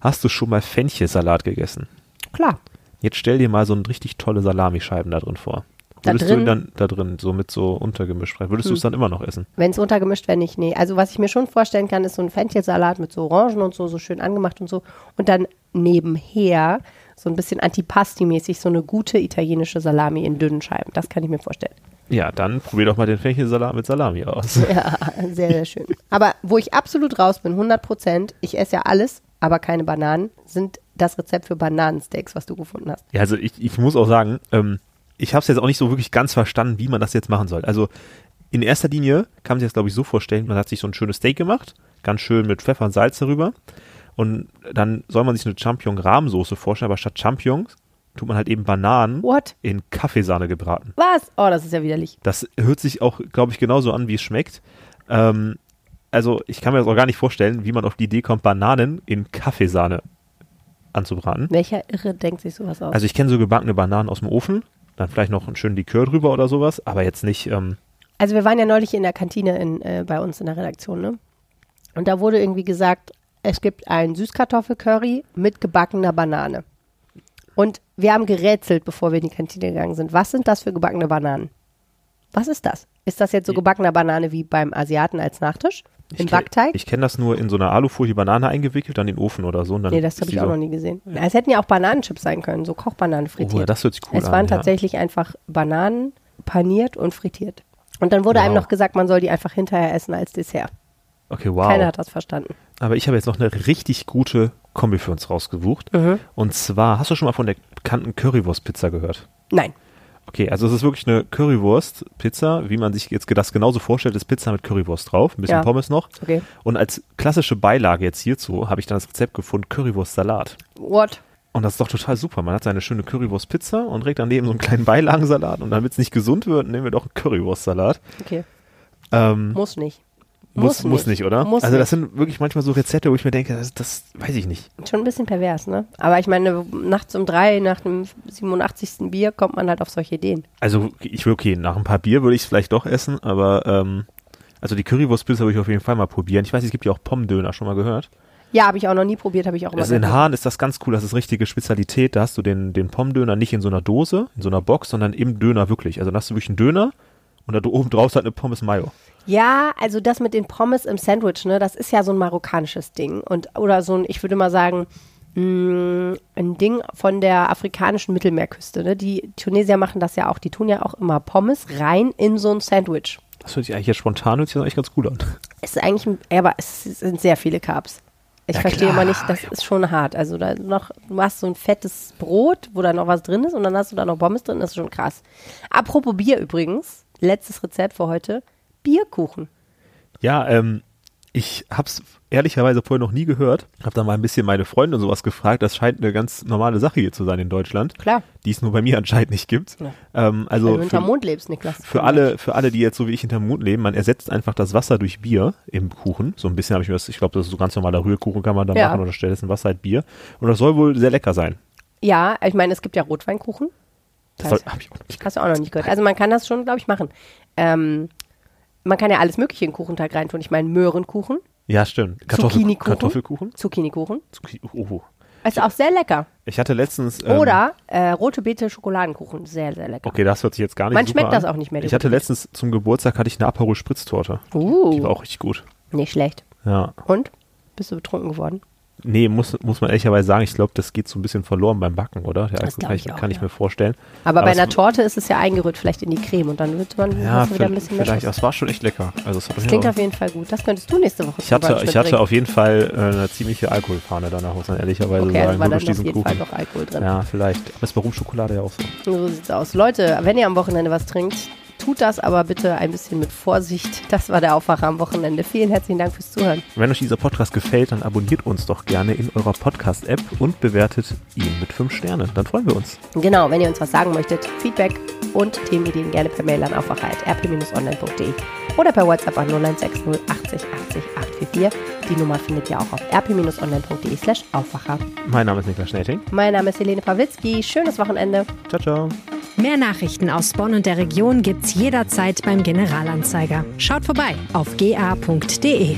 Hast du schon mal Fenchelsalat gegessen? Klar. Jetzt stell dir mal so eine richtig tolle Salamischeiben da drin vor. Da Würdest drin? du ihn dann da drin, so mit so untergemischt würdest du es dann immer noch essen? Wenn es untergemischt wäre, nicht. Nee. Also was ich mir schon vorstellen kann, ist so ein Fenchelsalat mit so Orangen und so, so schön angemacht und so. Und dann nebenher so ein bisschen Antipasti-mäßig so eine gute italienische Salami in dünnen Scheiben. Das kann ich mir vorstellen. Ja, dann probier doch mal den Fenchelsalat mit Salami aus. Ja, sehr, sehr schön. Aber wo ich absolut raus bin, 100 Prozent, ich esse ja alles, aber keine Bananen, sind das Rezept für Bananensteaks, was du gefunden hast. Ja, also ich, ich muss auch sagen, ähm, ich habe es jetzt auch nicht so wirklich ganz verstanden, wie man das jetzt machen soll. Also in erster Linie kann man sich das, glaube ich, so vorstellen, man hat sich so ein schönes Steak gemacht, ganz schön mit Pfeffer und Salz darüber. Und dann soll man sich eine Champignon-Rahmsoße vorstellen, aber statt Champignons tut man halt eben Bananen What? in Kaffeesahne gebraten. Was? Oh, das ist ja widerlich. Das hört sich auch, glaube ich, genauso an, wie es schmeckt. Ähm, also ich kann mir das auch gar nicht vorstellen, wie man auf die Idee kommt, Bananen in Kaffeesahne anzubraten. Welcher Irre denkt sich sowas aus? Also ich kenne so gebackene Bananen aus dem Ofen, dann vielleicht noch einen schönen Likör drüber oder sowas, aber jetzt nicht, ähm, Also wir waren ja neulich in der Kantine in, äh, bei uns in der Redaktion, ne? Und da wurde irgendwie gesagt, es gibt ein Süßkartoffelcurry mit gebackener Banane. Und wir haben gerätselt, bevor wir in die Kantine gegangen sind. Was sind das für gebackene Bananen? Was ist das? Ist das jetzt so gebackener Banane wie beim Asiaten als Nachtisch? Im Backteig? Ich kenne das nur in so einer Alufolie Banane eingewickelt, dann in den Ofen oder so. Nee, das habe ich auch so, noch nie gesehen. Es hätten ja auch Bananenchips sein können, so Kochbananen frittiert. Oh, das hört sich cool es an. waren ja. tatsächlich einfach Bananen paniert und frittiert. Und dann wurde einem Wow. noch gesagt, man soll die einfach hinterher essen als Dessert. Okay, wow. Keiner hat das verstanden. Aber ich habe jetzt noch eine richtig gute Kombi für uns rausgesucht. Mhm. Und zwar, hast du schon mal von der bekannten Currywurst-Pizza gehört? Nein. Okay, also es ist wirklich eine Currywurst-Pizza, wie man sich jetzt das genauso vorstellt, ist Pizza mit Currywurst drauf, ein bisschen Ja. Pommes noch. Okay. Und als klassische Beilage jetzt hierzu habe ich dann das Rezept gefunden, Currywurst-Salat. What? Und das ist doch total super. Man hat seine schöne Currywurst-Pizza und trägt daneben so einen kleinen Beilagensalat. Und damit es nicht gesund wird, nehmen wir doch einen Currywurst-Salat. Okay. Ähm, Muss nicht. Muss, muss nicht, oder? Muss also das nicht. sind wirklich manchmal so Rezepte, wo ich mir denke, das, das weiß ich nicht. Schon ein bisschen pervers, ne? Aber ich meine, nachts um drei, nach dem 87. Bier, kommt man halt auf solche Ideen. Also ich will okay, nach ein paar Bier würde ich es vielleicht doch essen, aber ähm, also die Currywurst-Pizza würde ich auf jeden Fall mal probieren. Ich weiß, es gibt ja auch Pommdöner, schon mal gehört. Ja, habe ich auch noch nie probiert, habe ich auch immer Also in. Hahn ist das ganz cool, das ist richtige Spezialität. Da hast du den, den Pommdöner nicht in so einer Dose, in so einer Box, sondern im Döner wirklich. Also da hast du wirklich einen Döner und da oben drauf ist halt eine Pommes Mayo. Ja, also das mit den Pommes im Sandwich, ne, das ist ja so ein marokkanisches Ding. Und, oder so ein, ich würde mal sagen, mh, ein Ding von der afrikanischen Mittelmeerküste. Ne? Die Tunesier machen das ja auch. Die tun ja auch immer Pommes rein in so ein Sandwich. Das hört sich eigentlich jetzt spontan hört sich eigentlich ganz gut an. Es ist eigentlich, ein- ja, aber es sind sehr viele Carbs. Ich Ja, verstehe klar, immer nicht, das ist schon hart. Also da noch, du hast so ein fettes Brot, wo da noch was drin ist und dann hast du da noch Pommes drin, das ist schon krass. Apropos Bier übrigens, letztes Rezept für heute, Bierkuchen. Ja, ähm, Ich hab's ehrlicherweise vorher noch nie gehört. Hab dann mal ein bisschen meine Freunde und sowas gefragt. Das scheint eine ganz normale Sache hier zu sein in Deutschland, Klar, die es nur bei mir anscheinend nicht gibt. Ja. Ähm, weil du also hinterm für, Mond lebst, Niklas. für alle, für alle, die jetzt so wie ich hinterm Mond leben, man ersetzt einfach das Wasser durch Bier im Kuchen. So ein bisschen habe ich mir das, ich glaube, das ist so ganz normaler Rührkuchen kann man dann Ja. machen oder stattdessen Wasser halt Bier. Und das soll wohl sehr lecker sein. Ja, ich meine, es gibt ja Rotweinkuchen. Das soll, hab ich auch nicht Hast du auch noch nicht gehört. Also man kann das schon, glaube ich, machen. Ähm, man kann ja alles Mögliche in den Kuchenteig reintun. Ich meine, Möhrenkuchen, Ja, stimmt. Kartoffel, Zucchini-Kuchen? Kartoffelkuchen? Zucchini-Kuchen. Zucchini, oh. Ist auch sehr lecker. Ich hatte letztens. ähm, Oder äh, rote Beete Schokoladenkuchen. Sehr, sehr lecker. Okay, das hört sich jetzt gar nicht Man schmeckt das an. auch nicht mehr, Ich hatte letztens zum Geburtstag hatte ich eine Aperol Spritztorte. Die war Uh, auch richtig gut. nicht schlecht. Ja. Und? Bist du betrunken geworden? Nee, muss, muss man ehrlicherweise sagen, ich glaube, das geht so ein bisschen verloren beim Backen, oder? Der Das kann ich ich, auch, kann ich ja. mir vorstellen. Aber, bei es- einer Torte ist es ja eingerührt, vielleicht in die Creme und dann wird man Ja, wieder ein bisschen mehr vielleicht. Das war schon echt lecker. Also Das auf klingt jeden auf jeden Fall gut. Das könntest du nächste Woche ich hatte, ich hatte auf jeden Fall äh, eine ziemliche Alkoholfahne danach, muss man ehrlicherweise Okay, da sagen. war nur dann auf jeden Fall Kuchen. noch Alkohol drin. Ja, vielleicht. Aber ist bei Rumschokolade ja auch so. So sieht's aus. Leute, wenn ihr am Wochenende was trinkt, tut das aber bitte ein bisschen mit Vorsicht. Das war der Aufwacher am Wochenende. Vielen herzlichen Dank fürs Zuhören. Wenn euch dieser Podcast gefällt, dann abonniert uns doch gerne in eurer Podcast-App und bewertet ihn mit 5 Sternen. Dann freuen wir uns. Genau, wenn ihr uns was sagen möchtet, Feedback und Themenideen gerne per Mail an aufwacher.rp-online.de oder per WhatsApp an 0160 80 80 844. Die Nummer findet ihr auch auf rp-online.de slash Aufwacher. Mein Name ist Niklas Schnelting. Mein Name ist Helene Pawlitzki. Schönes Wochenende. Ciao, ciao. Mehr Nachrichten aus Bonn und der Region gibt's jederzeit beim Generalanzeiger. Schaut vorbei auf ga.de.